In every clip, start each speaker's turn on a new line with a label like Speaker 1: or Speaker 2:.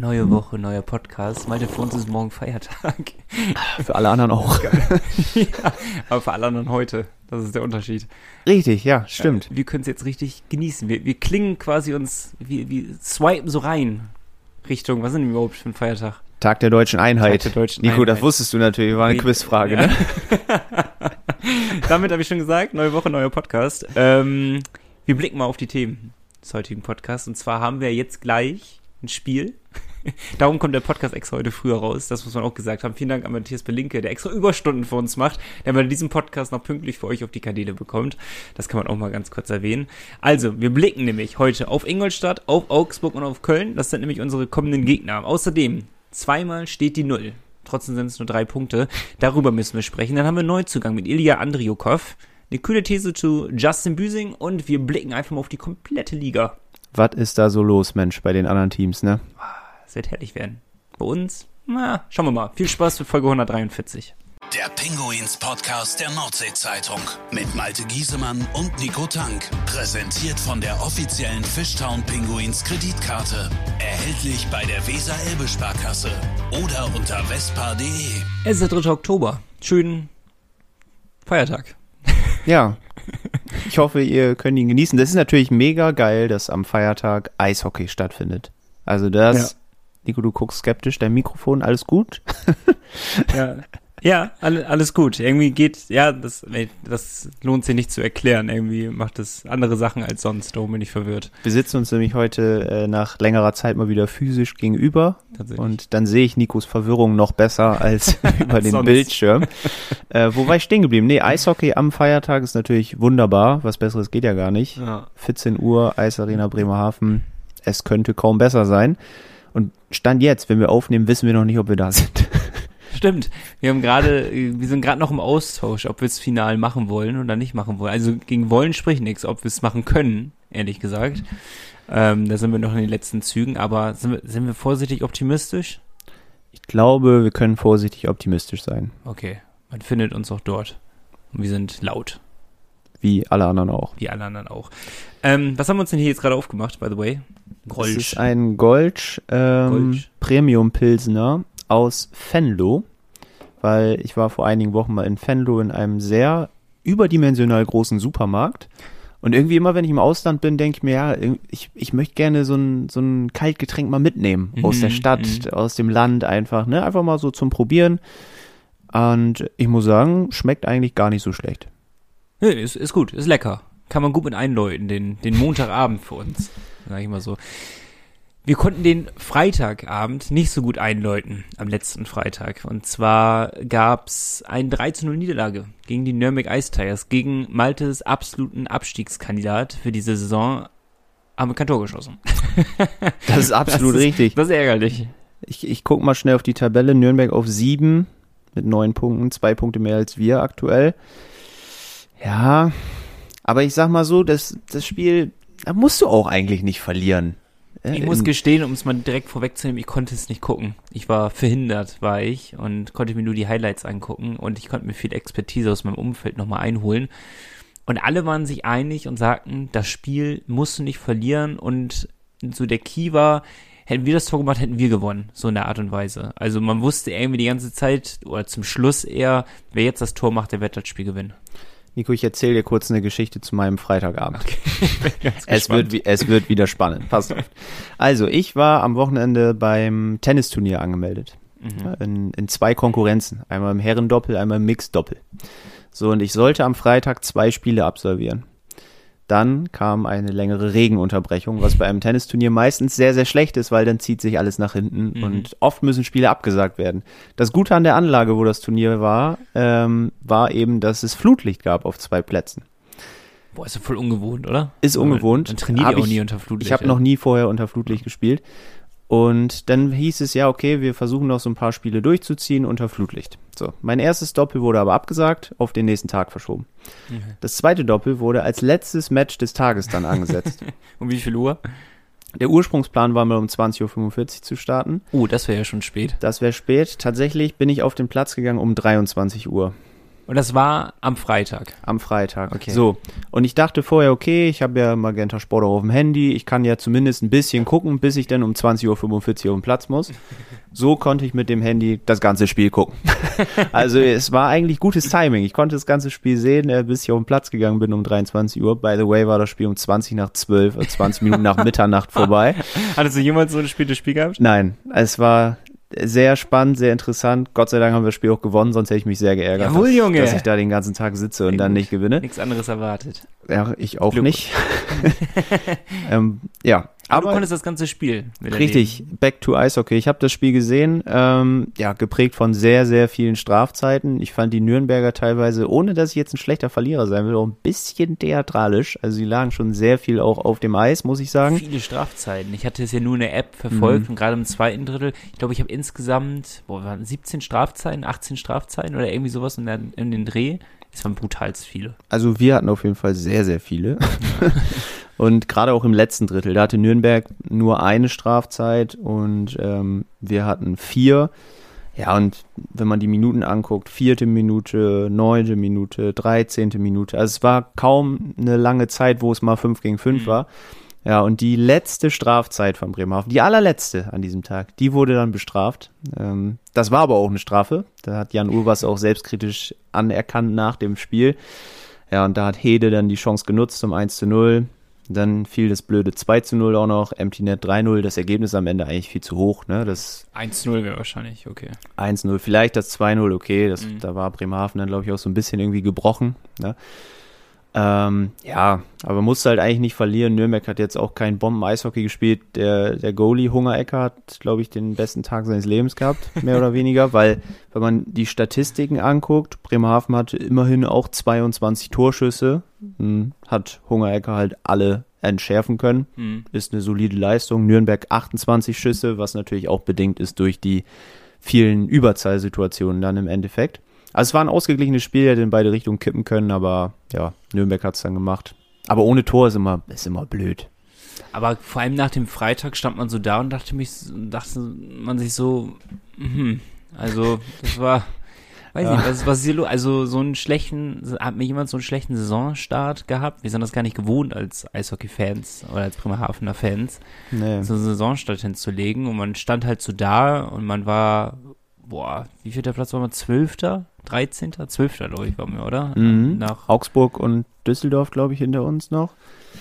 Speaker 1: Neue Woche, neuer Podcast. Malte, für uns ist morgen Feiertag.
Speaker 2: Für alle anderen auch.
Speaker 1: ja, aber für alle anderen heute. Das ist der Unterschied.
Speaker 2: Richtig, ja, stimmt.
Speaker 1: Wir können es jetzt richtig genießen. Wir, wir klingen quasi uns, wir, wir swipen so rein Richtung, was sind denn überhaupt für ein Feiertag?
Speaker 2: Tag der deutschen Einheit.
Speaker 1: Der deutschen
Speaker 2: Nico,
Speaker 1: Einheit.
Speaker 2: das wusstest du natürlich, war eine
Speaker 1: Richtig,
Speaker 2: Quizfrage,
Speaker 1: ja.
Speaker 2: ne?
Speaker 1: Damit habe ich schon gesagt, neue Woche, neuer Podcast. Ähm, wir blicken mal auf die Themen des heutigen Podcasts. Und zwar haben wir jetzt gleich ein Spiel. Darum kommt der Podcast extra heute früher raus. Das muss man auch gesagt haben. Vielen Dank an Matthias Belinke, der extra Überstunden für uns macht, der mal diesen Podcast noch pünktlich für euch auf die Kanäle bekommt. Das kann man auch mal ganz kurz erwähnen. Also, wir blicken nämlich heute auf Ingolstadt, auf Augsburg und auf Köln. Das sind nämlich unsere kommenden Gegner. Außerdem, zweimal steht die Null. Trotzdem sind es nur drei Punkte. Darüber müssen wir sprechen. Dann haben wir Neuzugang mit Ilya Andriukov. Eine kühle These zu Justin Büsing und wir blicken einfach mal auf die komplette Liga.
Speaker 2: Was ist da so los, Mensch, bei den anderen Teams, ne?
Speaker 1: Es wird herrlich werden. Bei uns, na, schauen wir mal. Viel Spaß für Folge 143.
Speaker 3: Der Pinguins Podcast der Nordsee-Zeitung mit Malte Giesemann und Nico Tank. Präsentiert von der offiziellen Fishtown Pinguins Kreditkarte. Erhältlich bei der Weser-Elbe-Sparkasse oder unter vespa.de.
Speaker 1: Es ist der 3. Oktober. Schönen Feiertag.
Speaker 2: Ja. Ich hoffe, ihr könnt ihn genießen. Das ist natürlich mega geil, dass am Feiertag Eishockey stattfindet. Also das. Nico, du guckst skeptisch, dein Mikrofon, alles gut?
Speaker 1: Ja, ja alle, alles gut. Irgendwie geht, ja, das, das lohnt sich nicht zu erklären. Irgendwie macht es andere Sachen als sonst. Darum bin ich verwirrt.
Speaker 2: Wir sitzen uns nämlich heute äh, nach längerer Zeit mal wieder physisch gegenüber. Und dann sehe ich Nikos Verwirrung noch besser als über den. Bildschirm. Äh, wo war ich stehen geblieben? Nee, Eishockey am Feiertag ist natürlich wunderbar. Was Besseres geht ja gar nicht.
Speaker 1: ja.
Speaker 2: 14 Uhr, Eisarena Bremerhaven. Es könnte kaum besser sein. Stand jetzt, wenn wir aufnehmen, wissen wir noch nicht, ob wir da sind.
Speaker 1: Stimmt. Wir haben gerade, wir sind gerade noch im Austausch, ob wir es final machen wollen oder nicht machen wollen. Also gegen wollen spricht nichts, ob wir es machen können, ehrlich gesagt. Ähm, da sind wir noch in den letzten Zügen, aber sind wir, sind wir vorsichtig optimistisch?
Speaker 2: Ich glaube, wir können vorsichtig optimistisch sein.
Speaker 1: Okay, man findet uns auch dort. Und wir sind laut,
Speaker 2: Wie alle anderen auch.
Speaker 1: wie alle anderen auch. Ähm, was haben wir uns denn hier jetzt gerade aufgemacht, by the way?
Speaker 2: Es
Speaker 1: Grolsch.
Speaker 2: ist ein Golsch, ähm,
Speaker 1: Golsch.
Speaker 2: Premium Pilsner aus Venlo, weil ich war vor einigen Wochen mal in Venlo in einem sehr überdimensional großen Supermarkt. Und irgendwie immer, wenn ich im Ausland bin, denke ich mir, ja, ich, ich möchte gerne so ein, so ein Kaltgetränk mal mitnehmen. Aus
Speaker 1: Mhm,
Speaker 2: der Stadt,
Speaker 1: mhm.
Speaker 2: aus dem Land einfach, ne? Einfach mal so zum Probieren. Und ich muss sagen, schmeckt eigentlich gar nicht so schlecht.
Speaker 1: Nee, ist, ist gut, ist lecker. Kann man gut mit einläuten, den, den Montagabend für uns. Sag ich mal so. Wir konnten den Freitagabend nicht so gut einläuten am letzten Freitag. Und zwar gab's ein 3 zu 0 Niederlage gegen die Nürnberg Ice Tigers, gegen Maltes absoluten Abstiegskandidat für diese Saison. Haben wir kein Tor geschossen.
Speaker 2: Das ist absolut
Speaker 1: das ist,
Speaker 2: richtig.
Speaker 1: Das ist ärgerlich.
Speaker 2: Ich, ich gucke mal schnell auf die Tabelle. Nürnberg auf sieben mit neun Punkten, zwei Punkte mehr als wir aktuell. Ja, aber ich sag mal so, das, das Spiel, da musst du auch eigentlich nicht verlieren. Äh,
Speaker 1: Ich muss gestehen, um es mal direkt vorwegzunehmen, ich konnte es nicht gucken. Ich war verhindert, war ich, und konnte mir nur die Highlights angucken und ich konnte mir viel Expertise aus meinem Umfeld nochmal einholen. Und alle waren sich einig und sagten, das Spiel musst du nicht verlieren und so der Key war, hätten wir das Tor gemacht, hätten wir gewonnen, so in der Art und Weise. Also man wusste irgendwie die ganze Zeit, oder zum Schluss eher, wer jetzt das Tor macht, der wird das Spiel gewinnen.
Speaker 2: Nico, ich erzähle dir kurz eine Geschichte zu meinem Freitagabend.
Speaker 1: Ganz
Speaker 2: Es wird, es wird wieder spannend. Passt auf. Also, ich war am Wochenende beim Tennisturnier angemeldet.
Speaker 1: Mhm.
Speaker 2: In, in zwei Konkurrenzen. Einmal im Herrendoppel, einmal im Mixdoppel. So, und ich sollte am Freitag zwei Spiele absolvieren. Dann kam eine längere Regenunterbrechung, was bei einem Tennisturnier meistens sehr, sehr schlecht ist, weil dann zieht sich alles nach hinten
Speaker 1: Mhm.
Speaker 2: und oft müssen Spiele abgesagt werden. Das Gute an der Anlage, wo das Turnier war, ähm, war eben, dass es Flutlicht gab auf zwei Plätzen.
Speaker 1: Boah, ist ja voll ungewohnt, oder?
Speaker 2: Ist ungewohnt.
Speaker 1: Dann trainiert ihr auch
Speaker 2: ich-
Speaker 1: nie unter Flutlicht.
Speaker 2: Ich habe
Speaker 1: ey.
Speaker 2: noch nie vorher unter Flutlicht gespielt. Und dann hieß es ja, okay, wir versuchen noch so ein paar Spiele durchzuziehen unter Flutlicht. So, mein erstes Doppel wurde aber abgesagt, auf den nächsten Tag verschoben.
Speaker 1: Mhm.
Speaker 2: Das zweite Doppel wurde als letztes Match des Tages dann angesetzt.
Speaker 1: Um wie viel Uhr?
Speaker 2: Der Ursprungsplan war mal um 20.45 Uhr zu starten.
Speaker 1: Oh, das wäre ja schon spät.
Speaker 2: Das wäre spät. Tatsächlich bin ich auf den Platz gegangen um 23 Uhr.
Speaker 1: Und das war am Freitag.
Speaker 2: Am Freitag.
Speaker 1: Okay.
Speaker 2: So. Und ich dachte vorher, okay, ich habe ja Magenta Sport auf dem Handy. Ich kann ja zumindest ein bisschen gucken, bis ich dann um 20.45 Uhr auf den Platz muss. So konnte ich mit dem Handy das ganze Spiel gucken. also es war eigentlich gutes Timing. Ich konnte das ganze Spiel sehen, äh, bis ich auf den Platz gegangen bin um 23 Uhr. By the way war das Spiel um 20 nach 12, äh, 20 Minuten nach Mitternacht vorbei.
Speaker 1: Hattest du jemals so ein spätes Spiel gehabt?
Speaker 2: Nein, es war sehr spannend, sehr interessant. Gott sei Dank haben wir das Spiel auch gewonnen, sonst hätte ich mich sehr geärgert,
Speaker 1: Jawohl,
Speaker 2: dass,
Speaker 1: Junge.
Speaker 2: dass ich da den ganzen Tag sitze und dann nicht gewinne.
Speaker 1: Nichts anderes erwartet.
Speaker 2: Ja, ich auch
Speaker 1: Glück.
Speaker 2: nicht. ähm, ja,
Speaker 1: Aber, du konntest das ganze Spiel
Speaker 2: richtig, back to Eishockey. Ich habe das Spiel gesehen, ähm, ja, geprägt von sehr, sehr vielen Strafzeiten. Ich fand die Nürnberger teilweise, ohne dass ich jetzt ein schlechter Verlierer sein will, auch ein bisschen theatralisch. Also sie lagen schon sehr viel auch auf dem Eis, muss ich sagen.
Speaker 1: Viele Strafzeiten. Ich hatte es ja nur in der App verfolgt
Speaker 2: Mhm.
Speaker 1: und gerade im zweiten Drittel, ich glaube, ich habe insgesamt, boah, waren 17 Strafzeiten, 18 Strafzeiten oder irgendwie sowas in, der, in den Dreh. Es waren brutal viele.
Speaker 2: Also wir hatten auf jeden Fall sehr, sehr viele. und gerade auch im letzten Drittel, da hatte Nürnberg nur eine Strafzeit und ähm, wir hatten vier. Ja, und wenn man die Minuten anguckt, vierte Minute, neunte Minute, dreizehnte Minute, also es war kaum eine lange Zeit, wo es mal fünf gegen fünf
Speaker 1: Mhm.
Speaker 2: war. Ja, und die letzte Strafzeit von Bremerhaven, die allerletzte an diesem Tag, die wurde dann bestraft. Ähm, das war aber auch eine Strafe. Da hat Jan Urbas auch selbstkritisch anerkannt nach dem Spiel. Ja, und da hat Hede dann die Chance genutzt zum 1 zu 0. Dann fiel das blöde 2 zu 0 auch noch, Empty Net 3-0. Das Ergebnis am Ende eigentlich viel zu hoch, ne? Das
Speaker 1: 1-0 wäre wahrscheinlich, okay.
Speaker 2: 1-0, vielleicht das 2-0, okay. Das,
Speaker 1: Mhm.
Speaker 2: Da war Bremerhaven dann, glaube ich, auch so ein bisschen irgendwie gebrochen. Ne? Ähm, ja, aber musste halt eigentlich nicht verlieren. Nürnberg hat jetzt auch kein Bomben-Eishockey gespielt. Der, der Goalie Hungerecker hat, glaube ich, den besten Tag seines Lebens gehabt, mehr oder weniger, weil, wenn man die Statistiken anguckt, Bremerhaven hatte immerhin auch 22 Torschüsse, hm, hat Hungerecker halt alle entschärfen können
Speaker 1: Hm.
Speaker 2: ist eine solide Leistung. Nürnberg 28 Schüsse, was natürlich auch bedingt ist durch die vielen Überzahlsituationen dann im Endeffekt. Also es war ein ausgeglichenes Spiel, hätte in beide Richtungen kippen können, aber ja, Nürnberg hat es dann gemacht. Aber ohne Tor ist immer, ist immer blöd.
Speaker 1: Aber vor allem nach dem Freitag stand man so da und dachte mich, dachte man sich so, mhm, also das war, weiß
Speaker 2: Ja.
Speaker 1: nicht, was, was ist hier los? Also so einen schlechten, hat mir jemand so einen schlechten Saisonstart gehabt? Wir sind das gar nicht gewohnt als Eishockey-Fans oder als Bremerhavener Fans,
Speaker 2: Nee.
Speaker 1: so einen Saisonstart hinzulegen und man stand halt so da und man war, boah, wie viel der Platz war man? Zwölfter? Dreizehnter? Zwölfter, glaube ich, waren wir, oder?
Speaker 2: Mhm.
Speaker 1: Nach
Speaker 2: Augsburg und Düsseldorf, glaube ich, hinter uns noch.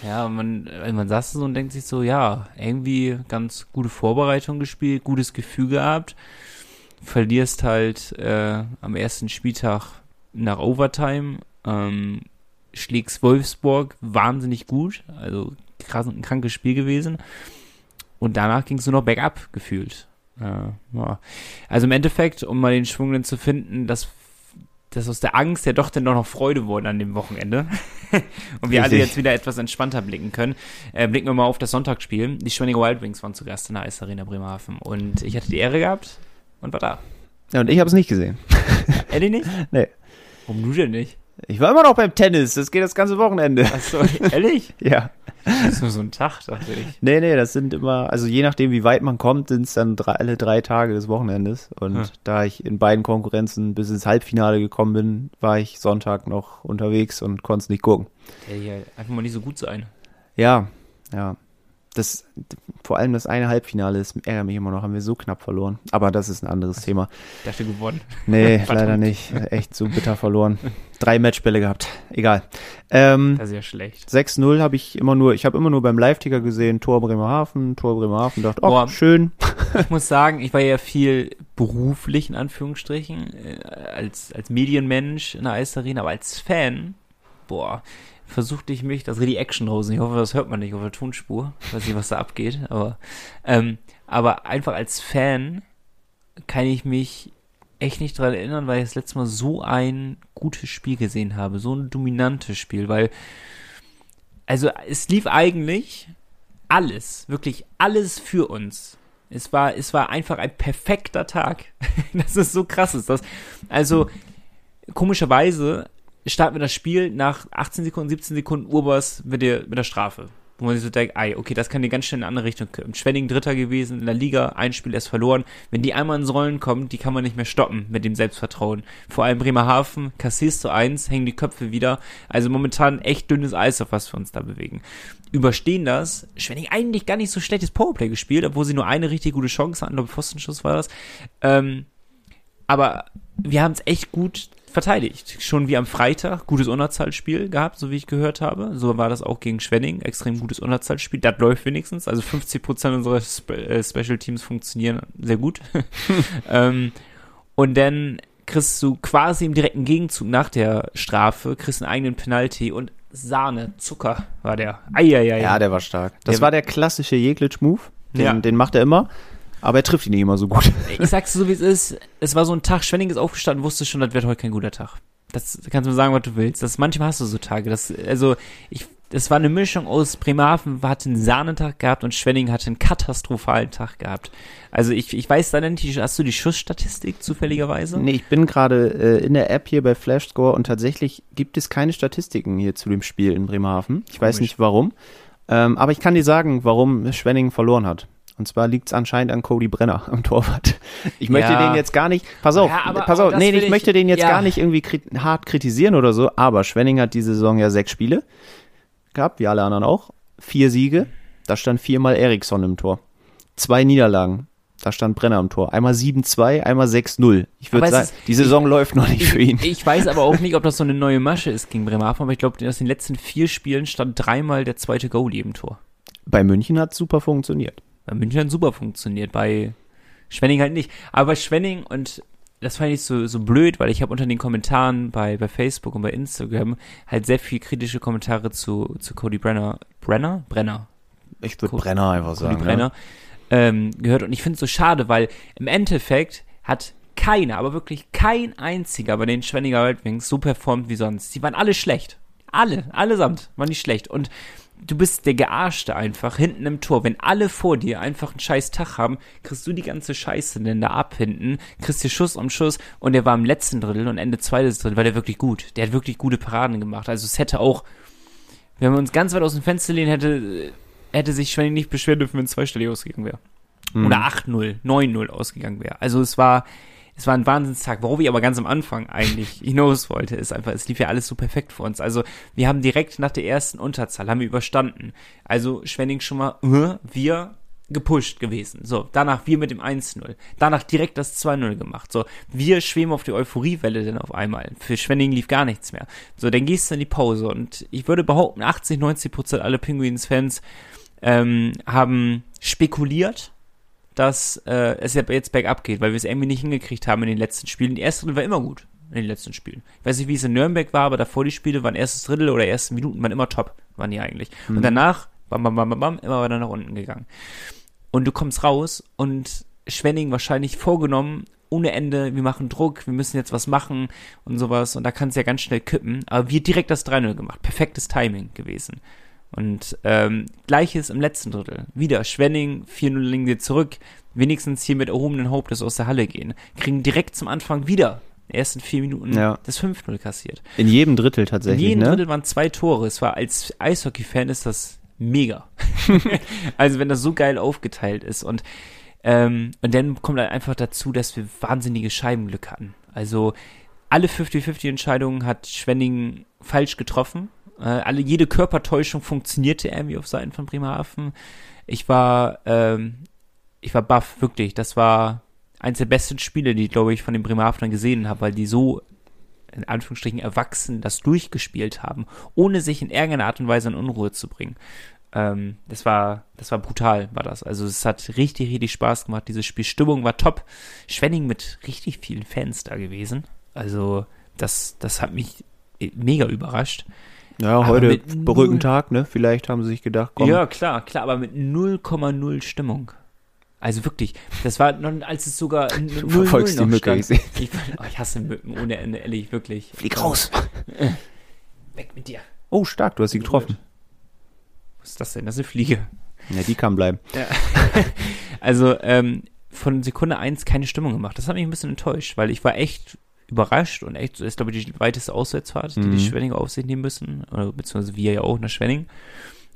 Speaker 1: Ja, man, äh, man saß so und denkt sich so, ja, irgendwie ganz gute Vorbereitung gespielt, gutes Gefühl gehabt. Verlierst halt äh, am ersten Spieltag nach Overtime, ähm, schlägst Wolfsburg wahnsinnig gut, also krass, ein krankes Spiel gewesen. Und danach ging es nur noch bergab gefühlt. Ja, ja. Also im Endeffekt, um mal den Schwung dann zu finden, dass, dass aus der Angst ja doch dann doch noch Freude wurde an dem Wochenende. Und wir alle
Speaker 2: Richtig.
Speaker 1: jetzt wieder etwas entspannter blicken können. Äh, blicken wir mal auf das Sonntagsspiel. Die Schwenninger Wild Wings waren zu Gast in der Eisarena Bremerhaven. Und ich hatte die Ehre gehabt und war da.
Speaker 2: Ja, und ich habe es nicht gesehen.
Speaker 1: Eddie nicht?
Speaker 2: Nee.
Speaker 1: Warum du denn nicht?
Speaker 2: Ich war immer noch beim Tennis, das geht das ganze Wochenende.
Speaker 1: Achso, ehrlich?
Speaker 2: Ja.
Speaker 1: Das ist nur so ein Tag, dachte ich.
Speaker 2: Nee, nee, das sind immer, also je nachdem, wie weit man kommt, sind es dann drei, alle drei Tage des Wochenendes. Und
Speaker 1: Hm.
Speaker 2: da ich in beiden Konkurrenzen bis ins Halbfinale gekommen bin, war ich Sonntag noch unterwegs und konnte es nicht gucken.
Speaker 1: Hier einfach mal nicht so gut sein.
Speaker 2: Ja, ja. Das, vor allem das eine Halbfinale, das ärgert mich immer noch, haben wir so knapp verloren. Aber das ist ein anderes Thema.
Speaker 1: Ich dachte gewonnen.
Speaker 2: Nee, leider nicht. Echt so bitter verloren. Drei Matchbälle gehabt. Egal. Ähm,
Speaker 1: Das ist ja schlecht.
Speaker 2: 6-0 habe ich immer nur, ich habe immer nur beim Live-Ticker gesehen, Tor Bremerhaven, Tor Bremerhaven, dachte, oh,
Speaker 1: Boah.
Speaker 2: schön.
Speaker 1: Ich muss sagen, ich war ja viel beruflich in Anführungsstrichen äh, als als Medienmensch in der Eisarena, aber als Fan, boah, versuchte ich mich, das ist richtig Action draußen. Ich hoffe, das hört man nicht auf der Tonspur. Weiß nicht, was da abgeht, aber ähm, aber einfach als Fan kann ich mich echt nicht dran erinnern, weil ich das letzte Mal so ein gutes Spiel gesehen habe, so ein dominantes Spiel, weil also es lief eigentlich alles, wirklich alles für uns. Es war, es war einfach ein perfekter Tag. das ist so krass, ist das. Also, komischerweise starten wir das Spiel nach 18 Sekunden, 17 Sekunden Urbers mit der, mit der Strafe. wo man sich so denkt, ei, okay, das kann dir ganz schnell in eine andere Richtung kommen. Schwenning Dritter gewesen, in der Liga, ein Spiel erst verloren. Wenn die einmal ins Rollen kommen, die kann man nicht mehr stoppen mit dem Selbstvertrauen. Vor allem Bremerhaven, kassierst du eins, hängen die Köpfe wieder. Also momentan echt dünnes Eis, auf was wir uns da bewegen. Überstehen das. Schwenning eigentlich gar nicht so schlechtes Powerplay gespielt, obwohl sie nur eine richtig gute Chance hatten, glaube Pfostenschuss war das. Ähm, aber wir haben es echt gut verteidigt. Schon wie am Freitag, gutes Unterzahlspiel gehabt, so wie ich gehört habe. So war das auch gegen Schwenning, extrem gutes Unterzahlspiel. Das läuft wenigstens. Also 50 Prozent unserer Spe äh, Special Teams funktionieren sehr gut. ähm, und dann kriegst du quasi im direkten Gegenzug nach der Strafe, kriegst einen eigenen Penalty und Sahne, Zucker war der. Eieiei.
Speaker 2: Ja, der war stark. Das
Speaker 1: Der-
Speaker 2: war der klassische Jeglitsch-Move. Den,
Speaker 1: Ja.
Speaker 2: den macht er immer. Aber er trifft ihn nicht immer so gut.
Speaker 1: Ich sag's so, wie es ist. Es war so ein Tag, Schwenning ist aufgestanden, wusste schon, das wird heute kein guter Tag. Das kannst du mir sagen, was du willst. Das, manchmal hast du so Tage. Das, also, ich, das war eine Mischung aus Bremerhaven hatte einen Sahnentag gehabt und Schwenning hatte einen katastrophalen Tag gehabt. Also ich, ich weiß da nicht, hast du die Schussstatistik zufälligerweise?
Speaker 2: Nee, ich bin gerade äh, in der App hier bei Flashscore und tatsächlich gibt es keine Statistiken hier zu dem Spiel in Bremerhaven. Ich weiß
Speaker 1: Komisch.
Speaker 2: nicht warum. Ähm, aber ich kann dir sagen, warum Schwenning verloren hat. Und zwar liegt es anscheinend an Cody Brenner am Torwart. Ich möchte
Speaker 1: Ja.
Speaker 2: den jetzt gar nicht, pass auf,
Speaker 1: Ja, aber-
Speaker 2: pass auf, nee, ich,
Speaker 1: ich-
Speaker 2: möchte den jetzt
Speaker 1: ja.
Speaker 2: gar nicht irgendwie krit hart kritisieren oder so, aber Schwenning hat diese Saison ja sechs Spiele gehabt, wie alle anderen auch. Vier Siege, da stand viermal Eriksson im Tor. Zwei Niederlagen, da stand Brenner im Tor. Einmal 7-2, einmal 6-0. Ich würde
Speaker 1: es
Speaker 2: sagen,
Speaker 1: ist-
Speaker 2: die Saison läuft noch nicht für ihn.
Speaker 1: Ich weiß aber auch nicht, ob das so eine neue Masche ist gegen Bremerhaven, aber ich glaube, aus den letzten vier Spielen stand dreimal der zweite Goalie im Tor.
Speaker 2: Bei München hat super funktioniert.
Speaker 1: Bei München super funktioniert, bei Schwenning halt nicht. Aber bei Schwenning und das fand ich so, so blöd, weil ich habe unter den Kommentaren bei, bei Facebook und bei Instagram halt sehr viel kritische Kommentare zu, zu Cody Brenner. Brenner? Brenner.
Speaker 2: Ich würde Brenner einfach
Speaker 1: Cody
Speaker 2: sagen. ne?
Speaker 1: Brenner. Ähm, gehört. Und ich finde es so schade, weil im Endeffekt hat keiner, aber wirklich kein einziger bei den Schwenninger Wildwings so performt wie sonst. Die waren alle schlecht. Alle, allesamt waren nicht schlecht. Und du bist der Gearschte einfach hinten im Tor. Wenn alle vor dir einfach einen scheiß Tag haben, kriegst du die ganze Scheiße denn da ab hinten, kriegst dir Schuss um Schuss und der war im letzten Drittel und Ende zweites Drittel war der wirklich gut. Der hat wirklich gute Paraden gemacht. Also es hätte auch, wenn wir uns ganz weit aus dem Fenster lehnen, hätte, hätte sich Schwenning nicht beschweren dürfen, wenn es zweistellig ausgegangen wäre.
Speaker 2: Mhm.
Speaker 1: Oder 8-0, 9-0 ausgegangen wäre. Also es war, es war ein Wahnsinnstag. Worauf ich aber ganz am Anfang eigentlich hinaus wollte, ist einfach, es lief ja alles so perfekt für uns. Also wir haben direkt nach der ersten Unterzahl, haben wir überstanden. Also Schwenning schon mal, äh, wir gepusht gewesen. So, danach wir mit dem 1-0. Danach direkt das 2-0 gemacht. So, wir schweben auf die Euphoriewelle dann auf einmal. Für Schwenning lief gar nichts mehr. So, dann gehst du in die Pause und ich würde behaupten, 80, 90 Prozent aller Penguins-Fans ähm, haben spekuliert, dass äh, es jetzt bergab geht, weil wir es irgendwie nicht hingekriegt haben in den letzten Spielen. Die erste Drittel war immer gut in den letzten Spielen. Ich weiß nicht, wie es in Nürnberg war, aber davor die Spiele waren erstes Drittel oder erste Minuten waren immer top, waren die eigentlich. Und danach, bam, bam, bam, bam, bam, immer weiter nach unten gegangen. Und du kommst raus und Schwenning wahrscheinlich vorgenommen, ohne Ende, wir machen Druck, wir müssen jetzt was machen und sowas. Und da kann es ja ganz schnell kippen. Aber wir direkt das 3-0 gemacht. Perfektes Timing gewesen. Und ähm, gleiches im letzten Drittel. Wieder Schwenning, 4-0 liegen wir zurück. Wenigstens hier mit erhobenen Hauptes aus der Halle gehen. Kriegen direkt zum Anfang wieder, in den ersten vier Minuten,
Speaker 2: Ja.
Speaker 1: das 5-0 kassiert.
Speaker 2: In jedem Drittel
Speaker 1: In
Speaker 2: tatsächlich,
Speaker 1: jedem
Speaker 2: ne?
Speaker 1: Drittel waren zwei Tore. Es war als Eishockey-Fan ist das mega. also wenn das so geil aufgeteilt ist und ähm, und dann kommt halt einfach dazu, dass wir wahnsinnige Scheibenglück hatten. Also alle 50-50 Entscheidungen hat Schwenning falsch getroffen. Äh, alle jede Körpertäuschung funktionierte irgendwie auf Seiten von Bremerhaven. Ich war ähm, ich war baff, wirklich. Das war eins der besten Spiele, die ich, glaube ich, von den Bremerhavenern gesehen habe, weil die so in Anführungsstrichen erwachsen das durchgespielt haben, ohne sich in irgendeiner Art und Weise in Unruhe zu bringen. Ähm, das war, das war brutal, war das. Also es hat richtig, richtig Spaß gemacht. Diese Spielstimmung war top. Schwenning mit richtig vielen Fans da gewesen. Also das, das hat mich mega überrascht.
Speaker 2: Ja, heute
Speaker 1: null-
Speaker 2: Brückentag, ne? Vielleicht haben sie sich gedacht, komm.
Speaker 1: Ja, klar, klar, aber mit 0,0 Stimmung. Also wirklich, das war noch, als es sogar 0
Speaker 2: Du verfolgst die Mücke,
Speaker 1: stand.
Speaker 2: ich sehe.
Speaker 1: Ich, oh, ich hasse Mücken ohne Ende, ehrlich, wirklich.
Speaker 2: Flieg raus.
Speaker 1: Weg mit dir.
Speaker 2: Oh, stark, du hast sie getroffen.
Speaker 1: Was ist das denn? Das ist eine Fliege.
Speaker 2: Ja, die kann bleiben.
Speaker 1: Also, ähm, von Sekunde eins keine Stimmung gemacht. Das hat mich ein bisschen enttäuscht, weil ich war echt überrascht und echt, das ist glaube ich die weiteste Auswärtsfahrt, die
Speaker 2: Mhm.
Speaker 1: die Schwenninger auf sich nehmen müssen, oder beziehungsweise wir ja auch nach Schwenning.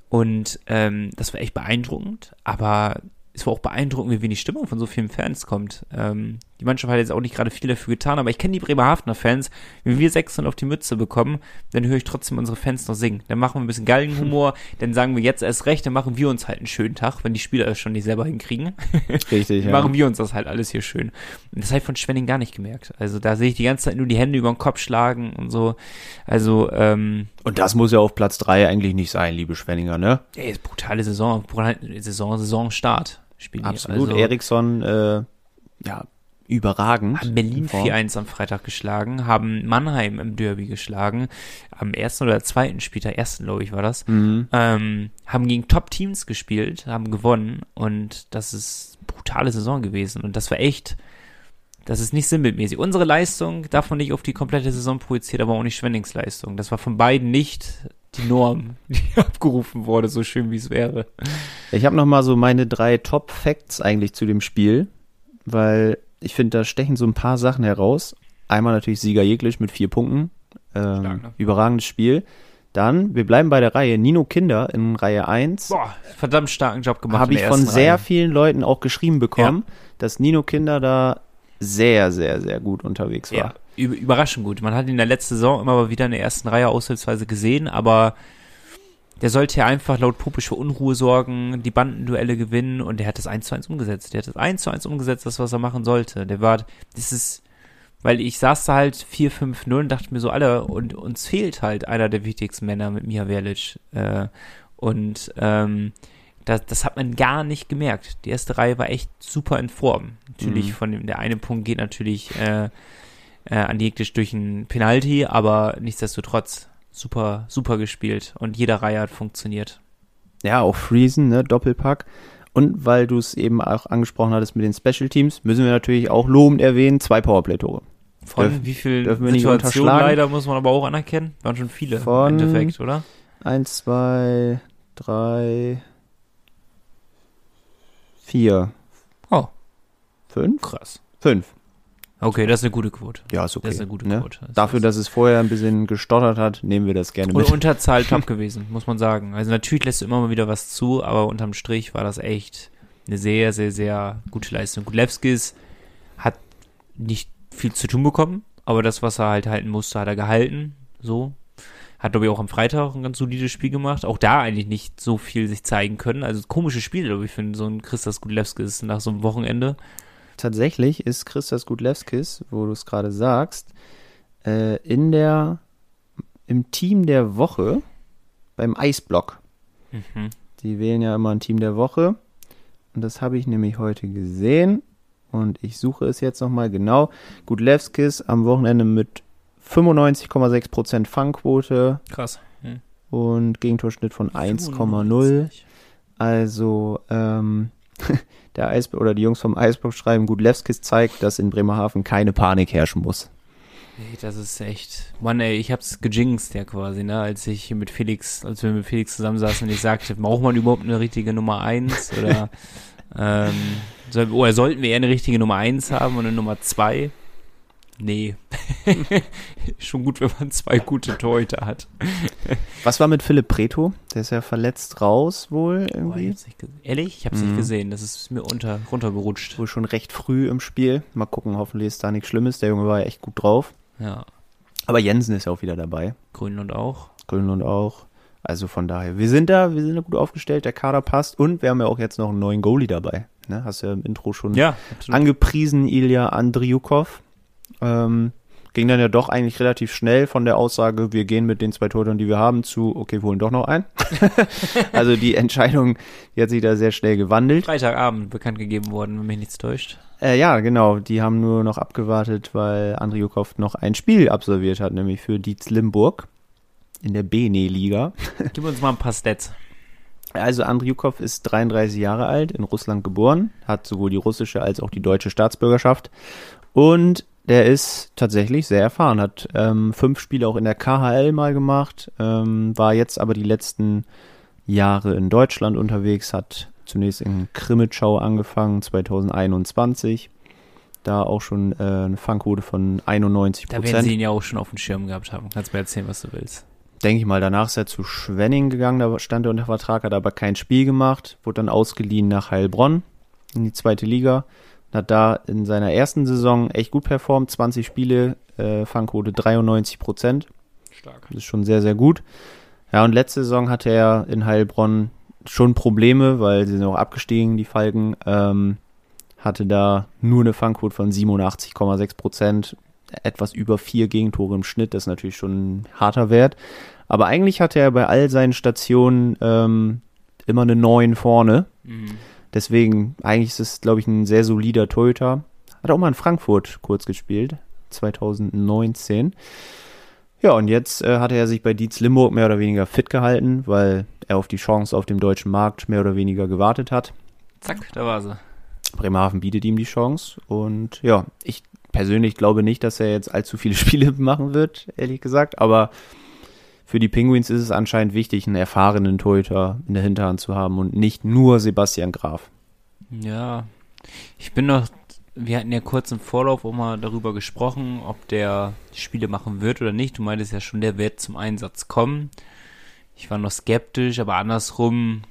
Speaker 1: Und ähm, das war echt beeindruckend, aber es war auch beeindruckend, wie wenig Stimmung von so vielen Fans kommt. Ähm, die Mannschaft hat jetzt auch nicht gerade viel dafür getan, aber ich kenne die Bremerhavener Fans. Wenn wir 600 auf die Mütze bekommen, dann höre ich trotzdem unsere Fans noch singen. Dann machen wir ein bisschen Galgenhumor, dann sagen wir jetzt erst recht, dann machen wir uns halt einen schönen Tag, wenn die Spieler das schon nicht selber hinkriegen.
Speaker 2: Richtig, ja.
Speaker 1: machen wir uns das halt alles hier schön. Und das habe ich von Schwenning gar nicht gemerkt. Also da sehe ich die ganze Zeit nur die Hände über den Kopf schlagen und so. Also, ähm,
Speaker 2: Und das muss ja auf Platz drei eigentlich nicht sein, liebe Schwenninger, ne?
Speaker 1: ey, ist brutale Saison, brutale Saison, Saisonstart. Spielen.
Speaker 2: Absolut.
Speaker 1: Also,
Speaker 2: Eriksson, äh, ja, überragend.
Speaker 1: haben Berlin
Speaker 2: in Form.
Speaker 1: 4-1 am Freitag geschlagen, haben Mannheim im Derby geschlagen, am ersten oder zweiten Spieltag, ersten glaube ich war das,
Speaker 2: Mhm.
Speaker 1: ähm, haben gegen Top-Teams gespielt, haben gewonnen und das ist brutale Saison gewesen und das war echt, das ist nicht sinnbildmäßig. Unsere Leistung darf man nicht auf die komplette Saison projiziert, aber auch nicht Schwennings Leistung. Das war von beiden nicht die Norm, die abgerufen wurde, so schön wie es wäre.
Speaker 2: Ich habe noch mal so meine drei Top-Facts eigentlich zu dem Spiel, weil ich finde, da stechen so ein paar Sachen heraus. Einmal natürlich Sieger Jeglisch mit vier Punkten. Ähm,
Speaker 1: Stark, ne?
Speaker 2: Überragendes Spiel. Dann, wir bleiben bei der Reihe, Nino Kinder in Reihe 1.
Speaker 1: Boah, verdammt starken Job gemacht.
Speaker 2: Habe ich von sehr
Speaker 1: Reihe.
Speaker 2: vielen Leuten auch geschrieben bekommen, dass Nino Kinder da sehr, sehr, sehr gut unterwegs war.
Speaker 1: Ja, über, überraschend gut. Man hat ihn in der letzten Saison immer wieder in der ersten Reihe aushilfsweise gesehen, aber der sollte ja einfach laut Pupisch für Unruhe sorgen, die Bandenduelle gewinnen und der hat das 1 zu 1 umgesetzt. Der hat das 1 zu 1 umgesetzt, das, was er machen sollte. Der war, das ist, weil ich saß da halt 4-5-0 und dachte mir so, alle, und uns fehlt halt einer der wichtigsten Männer mit Miha Verlic. Äh, und ähm, das, das hat man gar nicht gemerkt. Die erste Reihe war echt super in Form. Natürlich
Speaker 2: Mhm.
Speaker 1: von dem, der eine Punkt geht natürlich äh, äh, an Jektisch durch ein Penalty, aber nichtsdestotrotz super, super gespielt und jeder Reihe hat funktioniert.
Speaker 2: Ja, auch Friesen, ne, Doppelpack. Und weil du es eben auch angesprochen hattest mit den Special Teams, müssen wir natürlich auch lobend erwähnen, zwei Powerplay-Tore.
Speaker 1: Von
Speaker 2: Dürfen-
Speaker 1: wie viel
Speaker 2: dürfen wir nicht
Speaker 1: Situationen
Speaker 2: unterschlagen.
Speaker 1: leider muss man aber auch anerkennen? Waren schon viele
Speaker 2: Von-
Speaker 1: im Endeffekt, oder?
Speaker 2: Eins, zwei, drei, vier,
Speaker 1: Oh,
Speaker 2: fünf?
Speaker 1: krass.
Speaker 2: Fünf.
Speaker 1: Okay, das ist eine gute Quote.
Speaker 2: Ja, ist okay.
Speaker 1: Das ist eine gute
Speaker 2: ne?
Speaker 1: Quote. Das
Speaker 2: Dafür, dass es vorher ein bisschen gestottert hat, nehmen wir das gerne
Speaker 1: Und
Speaker 2: mit.
Speaker 1: Unterzahl top gewesen, muss man sagen. Also natürlich lässt du immer mal wieder was zu, aber unterm Strich war das echt eine sehr, sehr, sehr gute Leistung. Gulewskis hat nicht viel zu tun bekommen, aber das, was er halt halten musste, hat er gehalten. So. Hat, glaube ich, auch am Freitag ein ganz solides Spiel gemacht. Auch da eigentlich nicht so viel sich zeigen können. Also komische Spiele, glaube ich, für so ein Christas Gudlewskis nach so einem Wochenende.
Speaker 2: Tatsächlich ist Christas Gudlewskis, wo du es gerade sagst, äh, in der, im Team der Woche beim Eisblock.
Speaker 1: Mhm.
Speaker 2: Die wählen ja immer ein Team der Woche. Und das habe ich nämlich heute gesehen. Und ich suche es jetzt nochmal genau. Gudlewskis am Wochenende mit 95,6% Fangquote
Speaker 1: Krass. Mhm.
Speaker 2: und Gegentorschnitt von 1,0.
Speaker 1: 95.
Speaker 2: Also, ähm, der Eis oder die Jungs vom Eisblock schreiben, Gudlewskis zeigt, dass in Bremerhaven keine Panik herrschen muss.
Speaker 1: Ey, das ist echt. Mann, ey, ich hab's gejinxt ja quasi, ne, als ich mit Felix, als wir mit Felix zusammensaßen und ich sagte, braucht man überhaupt eine richtige Nummer eins oder ähm, soll, oder sollten wir eher eine richtige Nummer eins haben und eine Nummer zwei? Nee. Schon gut, wenn man zwei gute Torhüter hat.
Speaker 2: Was war mit Philipp Preto? Der ist ja verletzt raus wohl
Speaker 1: Boah, ich
Speaker 2: irgendwie.
Speaker 1: nicht gesehen. Ehrlich? Ich hab's
Speaker 2: Mhm.
Speaker 1: nicht gesehen. Das ist mir unter, runtergerutscht.
Speaker 2: Wohl schon recht früh im Spiel. Mal gucken, hoffentlich ist da nichts Schlimmes. Der Junge war ja echt gut drauf.
Speaker 1: Ja.
Speaker 2: Aber Jensen ist ja auch wieder dabei.
Speaker 1: Grünland auch.
Speaker 2: Grönlund auch. Also von daher, wir sind da, wir sind da gut aufgestellt, der Kader passt und wir haben ja auch jetzt noch einen neuen Goalie dabei. Ne? Hast du ja im Intro schon
Speaker 1: Ja,
Speaker 2: angepriesen, Ilya Andriukov. Ähm, ging dann ja doch eigentlich relativ schnell von der Aussage, wir gehen mit den zwei Torhütern, die wir haben, zu, okay, wir holen doch noch einen. also die Entscheidung, die hat sich da sehr schnell gewandelt.
Speaker 1: Freitagabend bekannt gegeben worden, wenn mich nichts täuscht.
Speaker 2: Äh, ja, genau, die haben nur noch abgewartet, weil Andriukov noch ein Spiel absolviert hat, nämlich für Dietz Limburg in der Bene-Liga.
Speaker 1: Gib uns mal ein paar Stats.
Speaker 2: Also Andriukov ist 33 Jahre alt, in Russland geboren, hat sowohl die russische als auch die deutsche Staatsbürgerschaft und der ist tatsächlich sehr erfahren, hat ähm, fünf Spiele auch in der KHL mal gemacht, ähm, war jetzt aber die letzten Jahre in Deutschland unterwegs, hat zunächst in Krimitschau angefangen, 2021, da auch schon äh, eine Fangquote von 91%
Speaker 1: Da werden sie
Speaker 2: Prozent.
Speaker 1: ihn ja auch schon auf dem Schirm gehabt haben. Kannst mir erzählen, was du willst.
Speaker 2: denke ich mal, danach ist er zu Schwenning gegangen, da stand er unter Vertrag, hat aber kein Spiel gemacht, wurde dann ausgeliehen nach Heilbronn in die zweite Liga. Hat da in seiner ersten Saison echt gut performt, 20 Spiele, äh, Fangquote 93 Prozent.
Speaker 1: Stark.
Speaker 2: Das ist schon sehr, sehr gut. Ja, und letzte Saison hatte er in Heilbronn schon Probleme, weil sie sind auch abgestiegen, die Falken. Ähm, hatte da nur eine Fangquote von 87,6 Prozent, etwas über vier Gegentore im Schnitt, das ist natürlich schon ein harter Wert. Aber eigentlich hatte er bei all seinen Stationen ähm, immer eine 9 vorne.
Speaker 1: Mhm.
Speaker 2: Deswegen, eigentlich ist es, glaube ich, ein sehr solider Torhüter. Hat auch mal in Frankfurt kurz gespielt, 2019. Ja, und jetzt äh, hatte er sich bei Dietz Limburg mehr oder weniger fit gehalten, weil er auf die Chance auf dem deutschen Markt mehr oder weniger gewartet hat.
Speaker 1: Zack, da war sie.
Speaker 2: Bremerhaven bietet ihm die Chance. Und ja, ich persönlich glaube nicht, dass er jetzt allzu viele Spiele machen wird, ehrlich gesagt. Aber für die Penguins ist es anscheinend wichtig, einen erfahrenen Torhüter in der Hinterhand zu haben und nicht nur Sebastian Graf.
Speaker 1: Ja, ich bin noch, wir hatten ja kurz im Vorlauf auch mal darüber gesprochen, ob der Spiele machen wird oder nicht. Du meintest ja schon, der wird zum Einsatz kommen. Ich war noch skeptisch, aber andersrum,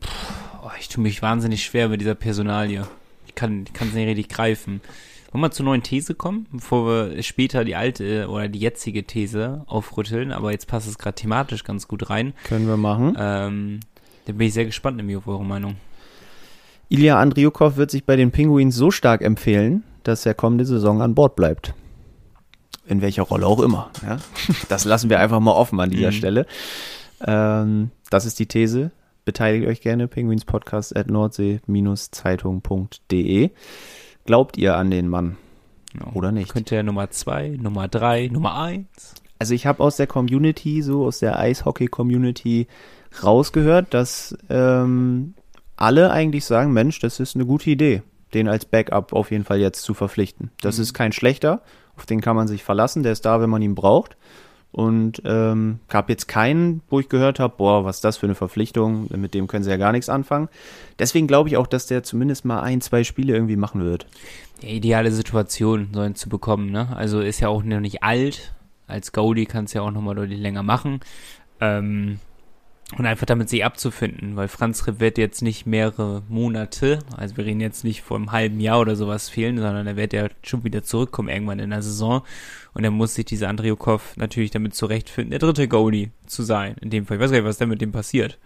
Speaker 1: pff, oh, ich tue mich wahnsinnig schwer mit dieser Personalie. Ich kann es nicht richtig greifen. Wollen wir zur neuen These kommen, bevor wir später die alte oder die jetzige These aufrütteln, aber jetzt passt es gerade thematisch ganz gut rein.
Speaker 2: Können wir machen.
Speaker 1: Ähm, da bin ich sehr gespannt nämlich auf eure Meinung.
Speaker 2: Ilya Andriukov wird sich bei den Penguins so stark empfehlen, dass er kommende Saison an Bord bleibt. In welcher Rolle auch immer. Ja? Das lassen wir einfach mal offen an dieser
Speaker 1: Mhm.
Speaker 2: Stelle. Ähm, das ist die These. Beteiligt euch gerne, penguinspodcast at nordsee-zeitung.de. Glaubt ihr an den Mann
Speaker 1: Ja.
Speaker 2: oder nicht?
Speaker 1: Könnte er Nummer zwei, Nummer drei, Nummer eins.
Speaker 2: Also ich habe aus der Community, so aus der Eishockey-Community rausgehört, dass ähm, alle eigentlich sagen, Mensch, das ist eine gute Idee, den als Backup auf jeden Fall jetzt zu verpflichten. Das
Speaker 1: Mhm.
Speaker 2: ist kein schlechter, auf den kann man sich verlassen, der ist da, wenn man ihn braucht. Und ähm, gab jetzt keinen, wo ich gehört habe, boah, was ist das für eine Verpflichtung, mit dem können sie ja gar nichts anfangen. Deswegen glaube ich auch, dass der zumindest mal ein, zwei Spiele irgendwie machen wird.
Speaker 1: Ja, ideale Situation, so einen zu bekommen, ne? Also ist ja auch noch nicht alt. Als Goalie kannst du ja auch nochmal deutlich länger machen. Ähm, und einfach damit sich abzufinden, weil Franz wird jetzt nicht mehrere Monate, also wir reden jetzt nicht vor einem halben Jahr oder sowas fehlen, sondern er wird ja schon wieder zurückkommen irgendwann in der Saison. Und dann muss sich dieser Andriukov natürlich damit zurechtfinden, der dritte Goalie zu sein. In dem Fall. Ich weiß gar nicht, was denn mit dem passiert.